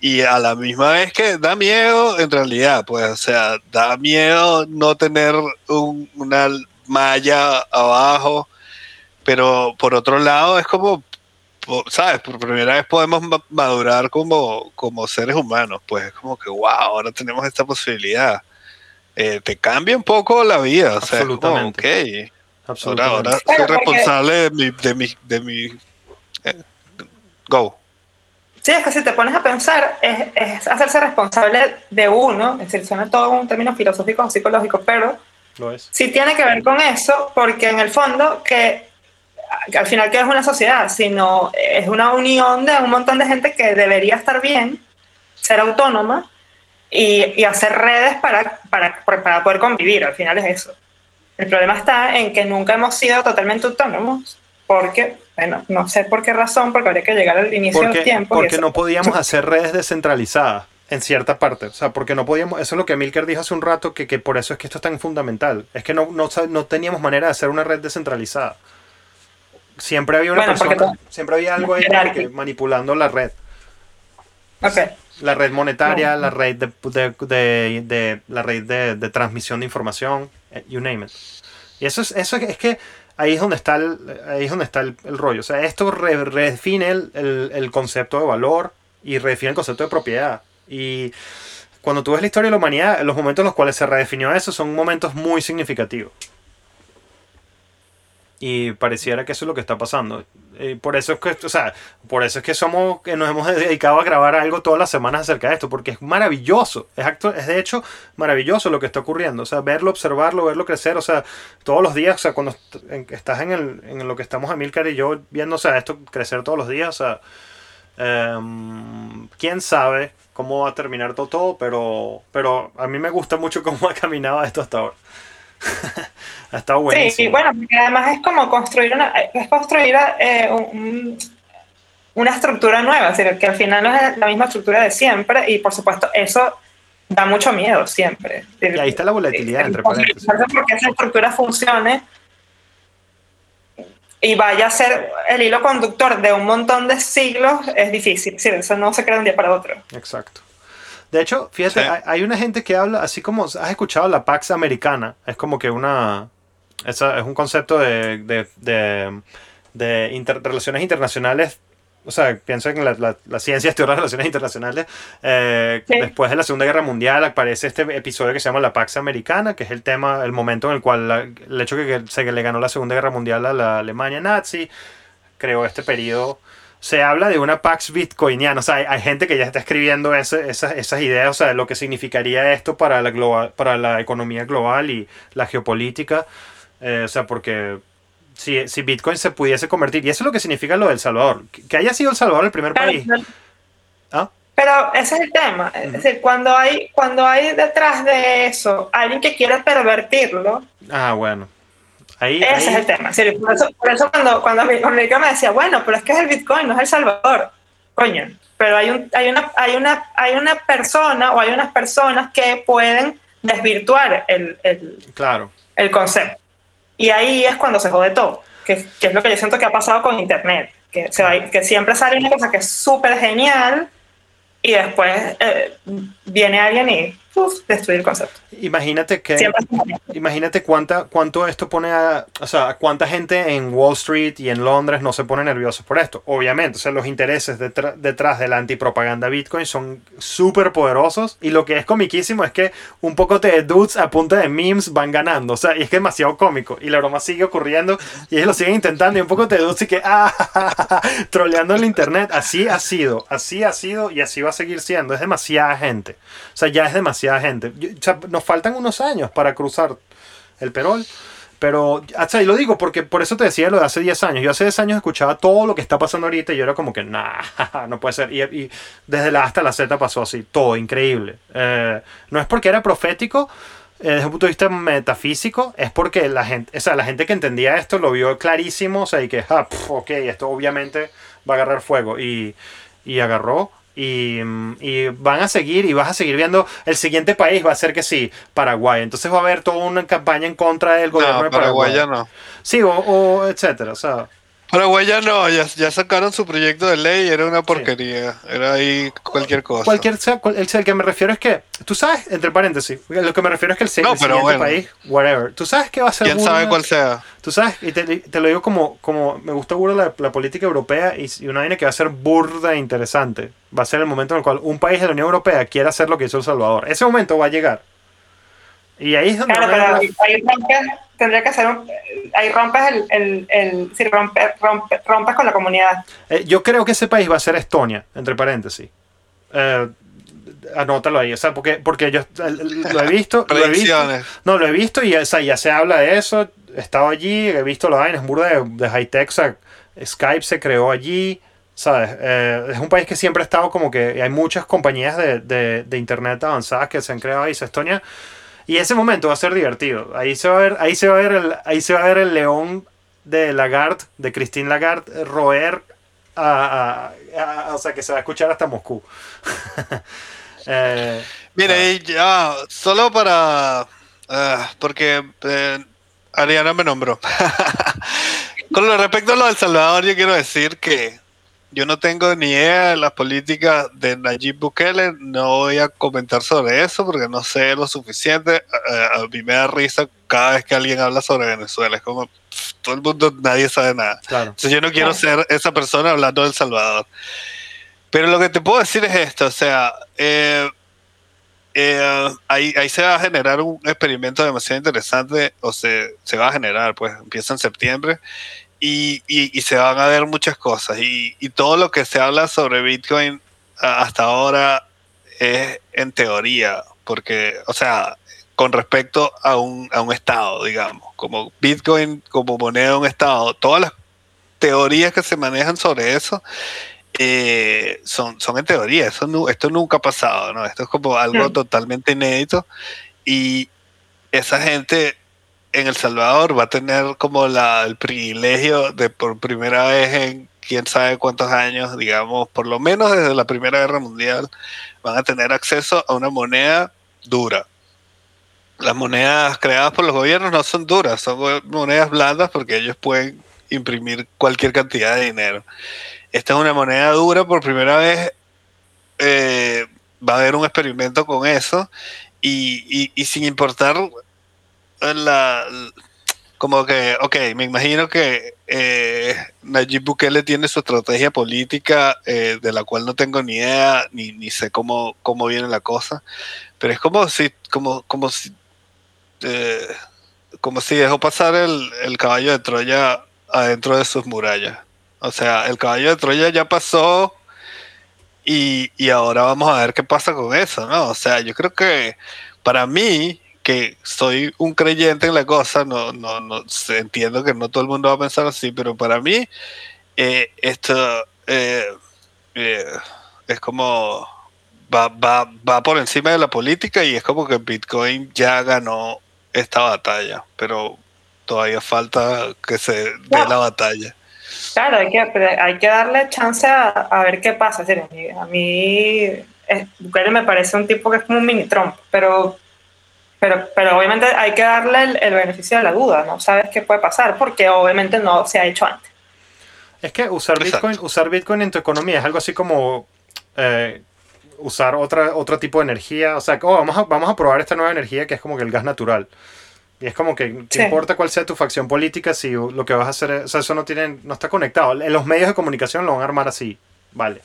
y a la misma vez que da miedo, en realidad, pues, o sea, da miedo no tener un- una malla abajo, pero por otro lado es como, ¿sabes? Por primera vez podemos ma- madurar como, como seres humanos, pues es como que, wow, ahora tenemos esta posibilidad. Eh, te cambia un poco la vida, o sea, es como, Absolutamente. ok, Ahora, Absolutamente. ahora soy Bueno, porque- responsable de mi, de mi, de mi eh, go. Sí, es que si te pones a pensar, es, es hacerse responsable de uno, es decir, suena todo un término filosófico o psicológico, pero Lo es. sí tiene que ver con eso, porque en el fondo que, que al final que es una sociedad, sino es una unión de un montón de gente que debería estar bien, ser autónoma y, y hacer redes para, para, para poder convivir, al final es eso. El problema está en que nunca hemos sido totalmente autónomos, porque, bueno, no sé por qué razón, porque habría que llegar al inicio del Porque, tiempo. y porque no podíamos hacer redes descentralizadas en cierta parte. O sea, porque no podíamos. Eso es lo que Milker dijo hace un rato, que, que por eso es que esto es tan fundamental. Es que no, no, no teníamos manera de hacer una red descentralizada. Siempre había una Bueno, persona, siempre había algo ahí que manipulando la red. Ok. La red monetaria, No. la red de, de- de- de- la red de, transmisión de información, eh, you name it. Y eso es, eso es que ahí es donde está el, ahí es donde está el, el rollo. O sea, esto re- redefine el, el- el concepto de valor y redefine el concepto de propiedad. Y cuando tú ves la historia de la humanidad, los momentos en los cuales se redefinió eso son momentos muy significativos. Y pareciera que eso es lo que está pasando. Y por eso es que, o sea, por eso es que somos, que nos hemos dedicado a grabar algo todas las semanas acerca de esto, porque es maravilloso. Es, acto- es de hecho maravilloso lo que está ocurriendo. O sea, verlo, observarlo, verlo crecer. O sea, todos los días, o sea, cuando estás en, el, en lo que estamos Amilcar y yo viendo, o sea, esto crecer todos los días, o sea, em, quién sabe cómo va a terminar todo, todo, pero, pero a mí me gusta mucho cómo ha caminado esto hasta ahora. [LAUGHS] ha estado buenísimo. Sí, bueno, porque además es como construir una, es construir eh, un- una estructura nueva, es decir, que al final no es la misma estructura de siempre y por supuesto eso da mucho miedo siempre. Es decir, Y ahí está la volatilidad, entre paréntesis. Porque esa estructura funcione y vaya a ser el hilo conductor de un montón de siglos, es difícil. Sí, eso no se crea de un día para otro. Exacto. De hecho, fíjate, Sí. hay, hay una gente que habla, así como has escuchado la Pax americana, es como que una. esa- es un concepto de, de, de, de inter- relaciones internacionales. O sea, pienso en la, la, la ciencia [LAUGHS] estudia las relaciones internacionales. eh, Sí. Después de la Segunda Guerra Mundial aparece este episodio que se llama la Pax Americana, que es el tema, el momento en el cual la- el hecho que, que se le ganó la Segunda Guerra Mundial a la Alemania nazi, creó este periodo se habla de una Pax Bitcoiniana. O sea, hay, hay gente que ya está escribiendo ese- esas, esas ideas, o sea, de lo que significaría esto para la, global, para la economía global y la geopolítica. Eh, o sea, porque si, si Bitcoin se pudiese convertir, y eso es lo que significa lo del Salvador, que, haya sido El Salvador el primer país. pero- ¿Ah? Pero ese es el tema. Es decir, cuando hay, cuando hay detrás de eso alguien que quiere pervertirlo, Ah, bueno. Ahí, ese ahí- es el tema. Sí, por eso, por eso cuando, cuando mi amiga me decía, bueno, pero es que es el Bitcoin, no es El Salvador. Coño, pero hay, un, hay, una, hay, una, hay una persona o hay unas personas que pueden desvirtuar el, el, claro. el concepto. Y ahí es cuando se jode todo, que, que es lo que yo siento que ha pasado con Internet, que, se va- que siempre sale una cosa que es súper genial y después eh, viene alguien y uf, destruye el concepto. Imagínate que... Siempre. Imagínate cuánta, cuánto esto pone a. O sea, cuánta gente en Wall Street y en Londres no se pone nerviosos por esto. Obviamente, o sea, los intereses detra- detrás de la antipropaganda Bitcoin son súper poderosos. Y lo que es comiquísimo es que un poco de dudes a punta de memes van ganando. O sea, y es que es demasiado cómico. Y la broma sigue ocurriendo. Y ellos lo siguen intentando. Y un poco de dudes y que. Ah, troleando el internet. Así ha sido. Así ha sido. Y así va a seguir siendo. Es demasiada gente. O sea, ya es demasiada gente. Yo- o sea, nos faltan unos años para cruzar el perol. Pero, o sea, y lo digo porque por eso te decía lo de hace 10 años. Yo hace 10 años escuchaba todo lo que está pasando ahorita y yo era como que, nah, [LAUGHS] no puede ser. Y, y desde la A hasta la Z pasó así, todo increíble. Eh, no es porque era profético, eh, desde un punto de vista metafísico, es porque la gente, o sea, la gente que entendía esto lo vio clarísimo, o sea, y que, ah, pf, ok, esto obviamente va a agarrar fuego. Y, y agarró. Y, y van a seguir y vas a seguir viendo el siguiente país va a ser que sí Paraguay entonces va a haber toda una campaña en contra del gobierno No, de Paraguay Paraguay ya no. sí o, o etcétera o sea Paraguay ya no, ya, ya sacaron su proyecto de ley, era una porquería, era ahí cualquier cosa. cualquier sea, cual- el, el que me refiero es que tú sabes entre paréntesis lo que me refiero es que el, No, el siguiente bueno. país whatever tú sabes que va a ser ¿Quién sabe cuál sea? tú sabes y te, te lo digo como como me gusta burda la, la política europea y, y una vaina que va a ser burda e interesante va a ser el momento en el cual un país de la Unión Europea quiera hacer lo que hizo El Salvador ese momento va a llegar y ahí es donde Claro, pero tendría que ser un, ahí rompes el, el, el si rompes, rompes, rompes con la comunidad. Eh, yo creo que ese país va a ser Estonia, entre paréntesis. Eh, anótalo ahí, o sea, porque, porque yo lo he visto, lo he visto. No, lo he visto y o sea, ya se habla de eso. He estado allí, he visto la vaina, de, de high tech. o sea, Skype se creó allí, ¿sabes? Eh, es un país que siempre ha estado como que hay muchas compañías de, de, de internet avanzadas que se han creado ahí. o sea, Estonia. Y ese momento va a ser divertido. Ahí se va a ver, ahí se va a ver el, ahí se va a ver el león de Lagarde, de Christine Lagarde, roer a, a- a- o sea, que se va a escuchar hasta Moscú. [LAUGHS] Eh, Mire, y ya, solo para. ah, porque eh, Ariana me nombró. [LAUGHS] Con lo respecto a lo del Salvador, yo quiero decir que yo no tengo ni idea de las políticas de Nayib Bukele. No voy a comentar sobre eso porque no sé lo suficiente. Eh, a mí me da risa cada vez que alguien habla sobre Venezuela. Es como pff, todo el mundo, nadie sabe nada. claro. Entonces yo no quiero Claro. ser esa persona hablando del Salvador. Pero lo que te puedo decir es esto, o sea, eh, eh, ahí, ahí se va a generar un experimento demasiado interesante, o se, se va a generar, pues empieza en septiembre, y, y- y se van a ver muchas cosas, y, y todo lo que se habla sobre Bitcoin hasta ahora es en teoría, porque, o sea, con respecto a un, a un estado, digamos, como Bitcoin como moneda de un estado, todas las teorías que se manejan sobre eso eh, son, son en teoría, eso esto nunca ha pasado, ¿no? Esto es como algo totalmente inédito y esa gente en El Salvador va a tener como el privilegio de por primera vez en quién sabe cuántos años, digamos, por lo menos desde la Primera Guerra Mundial, van a tener acceso a una moneda dura. Las monedas creadas por los gobiernos no son duras, son monedas blandas porque ellos pueden imprimir cualquier cantidad de dinero. Esta es una moneda dura, por primera vez eh, va a haber un experimento con eso y, y- y sin importar la... Como que, ok, me imagino que eh, Nayib Bukele tiene su estrategia política eh, de la cual no tengo ni idea ni, ni sé cómo, cómo viene la cosa, pero es como si, como, como si, eh, como si dejó pasar el, el caballo de Troya adentro de sus murallas. O sea, el caballo de Troya ya pasó y, y ahora vamos a ver qué pasa con eso, ¿no? O sea, yo creo que para mí, que soy un creyente en la cosa, no, no, no entiendo que no todo el mundo va a pensar así, pero para mí, eh, esto eh, eh, es como va, va, va por encima de la política y es como que Bitcoin ya ganó esta batalla, pero todavía falta que se dé No. la batalla. Claro, hay que, pero hay que darle chance a, a ver qué pasa. Es decir, a mí, a mí me parece un tipo que es como un mini Trump, pero, pero, pero obviamente hay que darle el, el beneficio de la duda, no sabes qué puede pasar, porque obviamente no se ha hecho antes. Es que usar Exacto. Bitcoin, usar Bitcoin en tu economía es algo así como eh, usar otra, otro tipo de energía. O sea, oh, vamos, a, vamos a probar esta nueva energía que es como que el gas natural. Y es como que, no Sí. importa cuál sea tu facción política, si lo que vas a hacer, es- o sea, eso no tiene, no está conectado. En los medios de comunicación lo van a armar así, vale.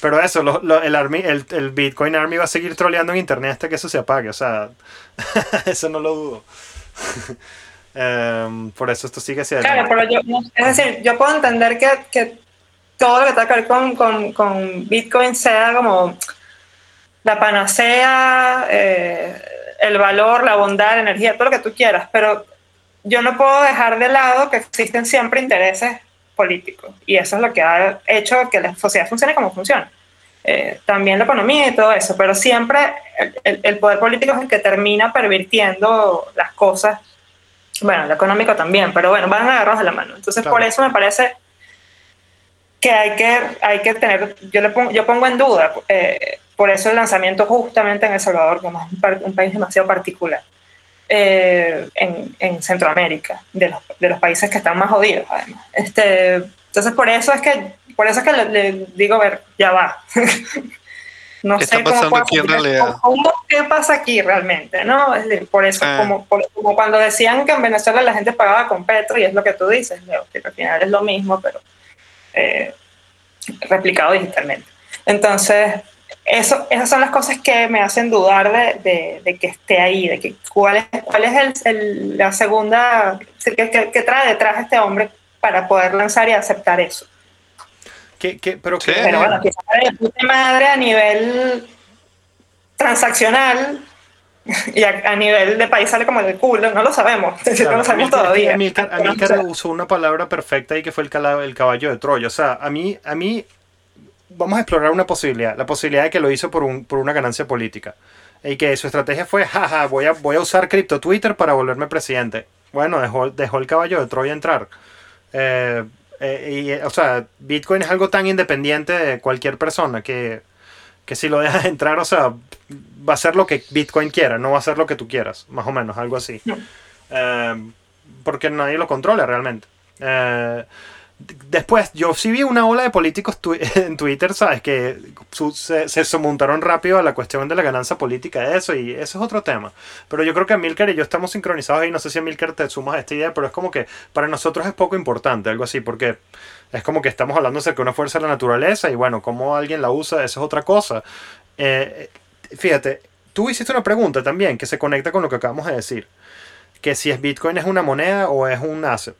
Pero eso, lo- lo- el, army, el, el Bitcoin Army va a seguir troleando en internet hasta que eso se apague, o sea, [LAUGHS] eso no lo dudo. [LAUGHS] Em, por eso esto sigue siendo... Claro, pero yo, es decir, yo puedo entender que, que todo lo que tenga que ver con, con, con Bitcoin sea como la panacea, eh, el valor, la bondad, la energía, todo lo que tú quieras, pero yo no puedo dejar de lado que existen siempre intereses políticos y eso es lo que ha hecho que la sociedad funcione como funciona. Eh, también la economía y todo eso, pero siempre el, poder político es el que termina pervirtiendo las cosas bueno, lo económico también, pero bueno, van agarrados de la mano. Entonces, Claro. por eso me parece que hay que, hay que tener, yo, le pongo, yo pongo en duda, eh, por eso el lanzamiento justamente en El Salvador, como es un, un país demasiado particular, eh, en, en Centroamérica, de los, de los países que están más jodidos, además. Este, entonces, por eso es que, por eso es que le, le digo, a ver, ya va. [LAUGHS] no ¿Qué sé está cómo aquí en realidad? cómo- ¿Qué pasa aquí realmente? ¿no? Por eso, Ah. como, por- como cuando decían que en Venezuela la gente pagaba con Petro, y es lo que tú dices, Leo, que al final es lo mismo, pero eh, replicado digitalmente. Entonces, eso, esas son las cosas que me hacen dudar de, de- de que esté ahí, de que cuál es, cuál es el, el- la segunda, que, que- que trae detrás este hombre para poder lanzar y aceptar eso. ¿Qué- qué- pero qué- Pero bueno, quizás de puta madre a nivel transaccional [LAUGHS] y a, a nivel de país sale como del culo, no lo sabemos, decir, [LAUGHS] no Claro, lo sabemos Amílcar- todavía. Amílcar, Amílcar usó una palabra perfecta y que fue el, el caballo de Troya. O sea, a mí, a mí, vamos a explorar una posibilidad. La posibilidad de que lo hizo por, un, por una ganancia política. Y que su estrategia fue, jaja, voy a, voy a usar cripto Twitter para volverme presidente. Bueno, dejó, dejó el caballo de Troya entrar. Eh, eh, y, eh, o sea, Bitcoin es algo tan independiente de cualquier persona que, que si lo dejas entrar, o sea, va a ser lo que Bitcoin quiera, no va a ser lo que tú quieras, más o menos, algo así. No. Eh, porque nadie lo controla realmente. Eh, después, yo sí vi una ola de políticos [LAUGHS] en Twitter, ¿sabes? Que se, se rápido a la cuestión de la ganancia política eso, y eso es otro tema. Pero yo creo que Milker y yo estamos sincronizados y no sé si Milker te sumas a esta idea, pero es como que para nosotros es poco importante, algo así, porque es como que estamos hablando acerca de una fuerza de la naturaleza y bueno, cómo alguien la usa, eso es otra cosa. Eh, fíjate, tú hiciste una pregunta también que se conecta con lo que acabamos de decir, que si es Bitcoin es una moneda o es un asset.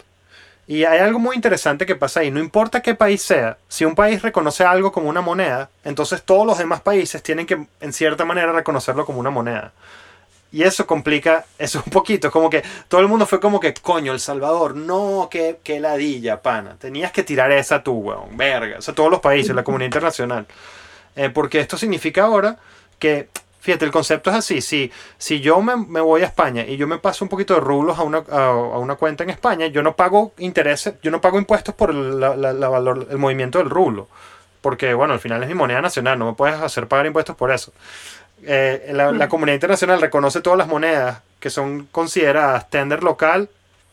Y hay algo muy interesante que pasa ahí. No importa qué país sea, si un país reconoce algo como una moneda, entonces todos los demás países tienen que, en cierta manera, reconocerlo como una moneda. Y eso complica eso [LAUGHS] un poquito. Es como que todo el mundo fue como que, coño, El Salvador, no, qué, qué ladilla, pana. Tenías que tirar esa tú, weón, verga. O sea, todos los países, la comunidad internacional. Eh, porque esto significa ahora que, fíjate, el concepto es así. Si, si yo me, me voy a España y yo me paso un poquito de rublos a una, a, a una cuenta en España, yo no pago intereses, yo no pago impuestos por el, la- la- la valor, el movimiento del rublo. Porque, bueno, al final es mi moneda nacional, no me puedes hacer pagar impuestos por eso. Eh, la, la comunidad internacional reconoce todas las monedas que son consideradas tender local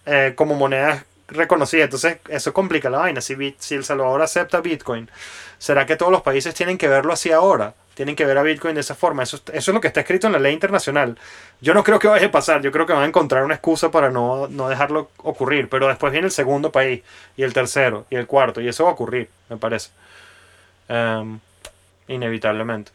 eh, como monedas reconocida. Entonces, eso complica la vaina. Si, si El Salvador acepta Bitcoin, ¿será que todos los países tienen que verlo así ahora? Tienen que ver a Bitcoin de esa forma. Eso, eso es lo que está escrito en la ley internacional. Yo no creo que vaya a pasar. Yo creo que van a encontrar una excusa para no, no dejarlo ocurrir. Pero después viene el segundo país, y el tercero, y el cuarto. Y eso va a ocurrir, me parece. Em, inevitablemente.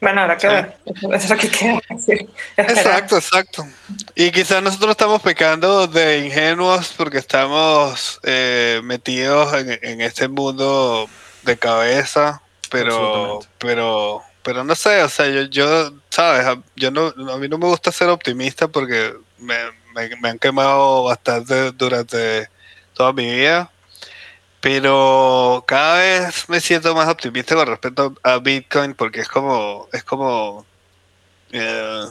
Bueno, habrá que Sí. ver. Eso [LAUGHS] es lo que queda. Esperar. Exacto, exacto. Y quizás nosotros estamos pecando de ingenuos porque estamos eh, metidos en, en este mundo de cabeza, pero, pero, pero no sé, o sea, yo, yo sabes, A- yo no, a mí no me gusta ser optimista porque me, me- me han quemado bastante durante toda mi vida. Pero cada vez me siento más optimista con respecto a Bitcoin porque es como, es como, eh,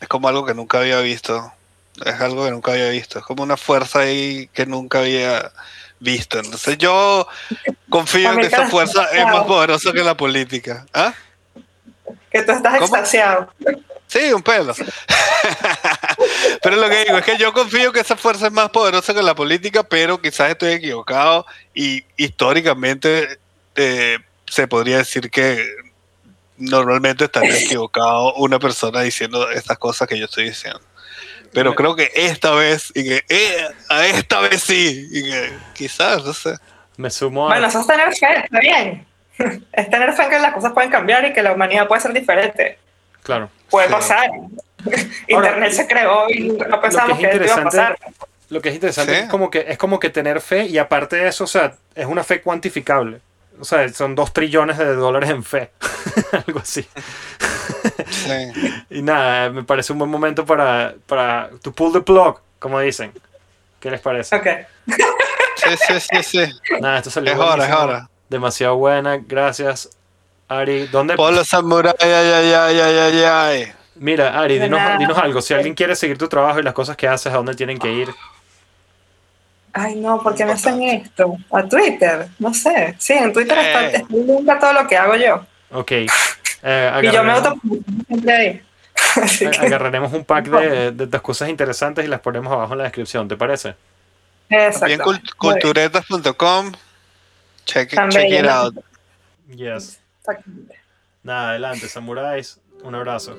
es como algo que nunca había visto. Es algo que nunca había visto. Es como una fuerza ahí que nunca había visto. Entonces yo confío en que esa fuerza es más poderosa que la política. ¿Ah? Que tú estás ¿Cómo? extasiado. Sí, un pelo. [LAUGHS] pero lo que digo es que yo confío que esa fuerza es más poderosa que la política, pero quizás estoy equivocado y históricamente eh, se podría decir que normalmente estaría [LAUGHS] equivocado una persona diciendo estas cosas que yo estoy diciendo. Pero creo que esta vez, y que eh, a esta vez sí, y que quizás, no sé. Me sumo a... Bueno, eso es tener fe, está bien. [LAUGHS] Es tener fe en que las cosas pueden cambiar y que la humanidad puede ser diferente. Claro. Puede Sí. pasar. [LAUGHS] Internet se creó y no pensamos que que, es esto iba a pasar. lo que es interesante Sí. es como que es como que tener fe y aparte de eso, o sea, es una fe cuantificable. O sea, son dos trillones de dólares en fe. [LAUGHS] Algo así. Sí. Y nada, me parece un buen momento para, para to pull the plug, como dicen. ¿Qué les parece? Ok. Sí, sí, sí, sí. Nada, esto salió Es hora, es hora. Demasiado buena, gracias. Ari, ¿dónde? Polo Samurai, ay, ay, ay, ay, ay, ay. Mira, Ari, dinos, dinos algo. Si alguien quiere seguir tu trabajo y las cosas que haces, ¿a dónde tienen que ir? Ay, no, ¿por qué me hacen esto? A Twitter, no sé. Sí, en Twitter está, Eh. está nunca todo lo que hago yo. Ok. Eh, Y yo me auto siempre ahí. [LAUGHS] Así que, agarraremos un pack de, [LAUGHS] de, de cosas interesantes y las ponemos abajo en la descripción, ¿te parece? Bien. culturetas.com. Check, check it out. Yes. Exactamente. Nada, adelante, samuráis. Un abrazo.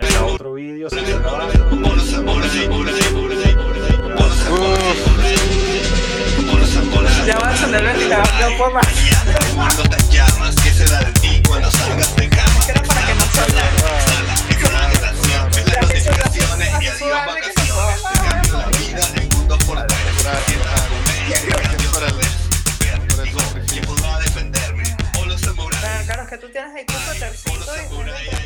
En otro vídeo se. Ya va a encender el ventilador, no puedo más. Cuando te llamas, ¿qué será de ti cuando salgas de cama? Era para que no suene. Sala, extra de canción, ves las notificaciones y adiós vacaciones. Te cambio la vida en un dos por tres. Gracias, que tú tienes ahí tu tercito y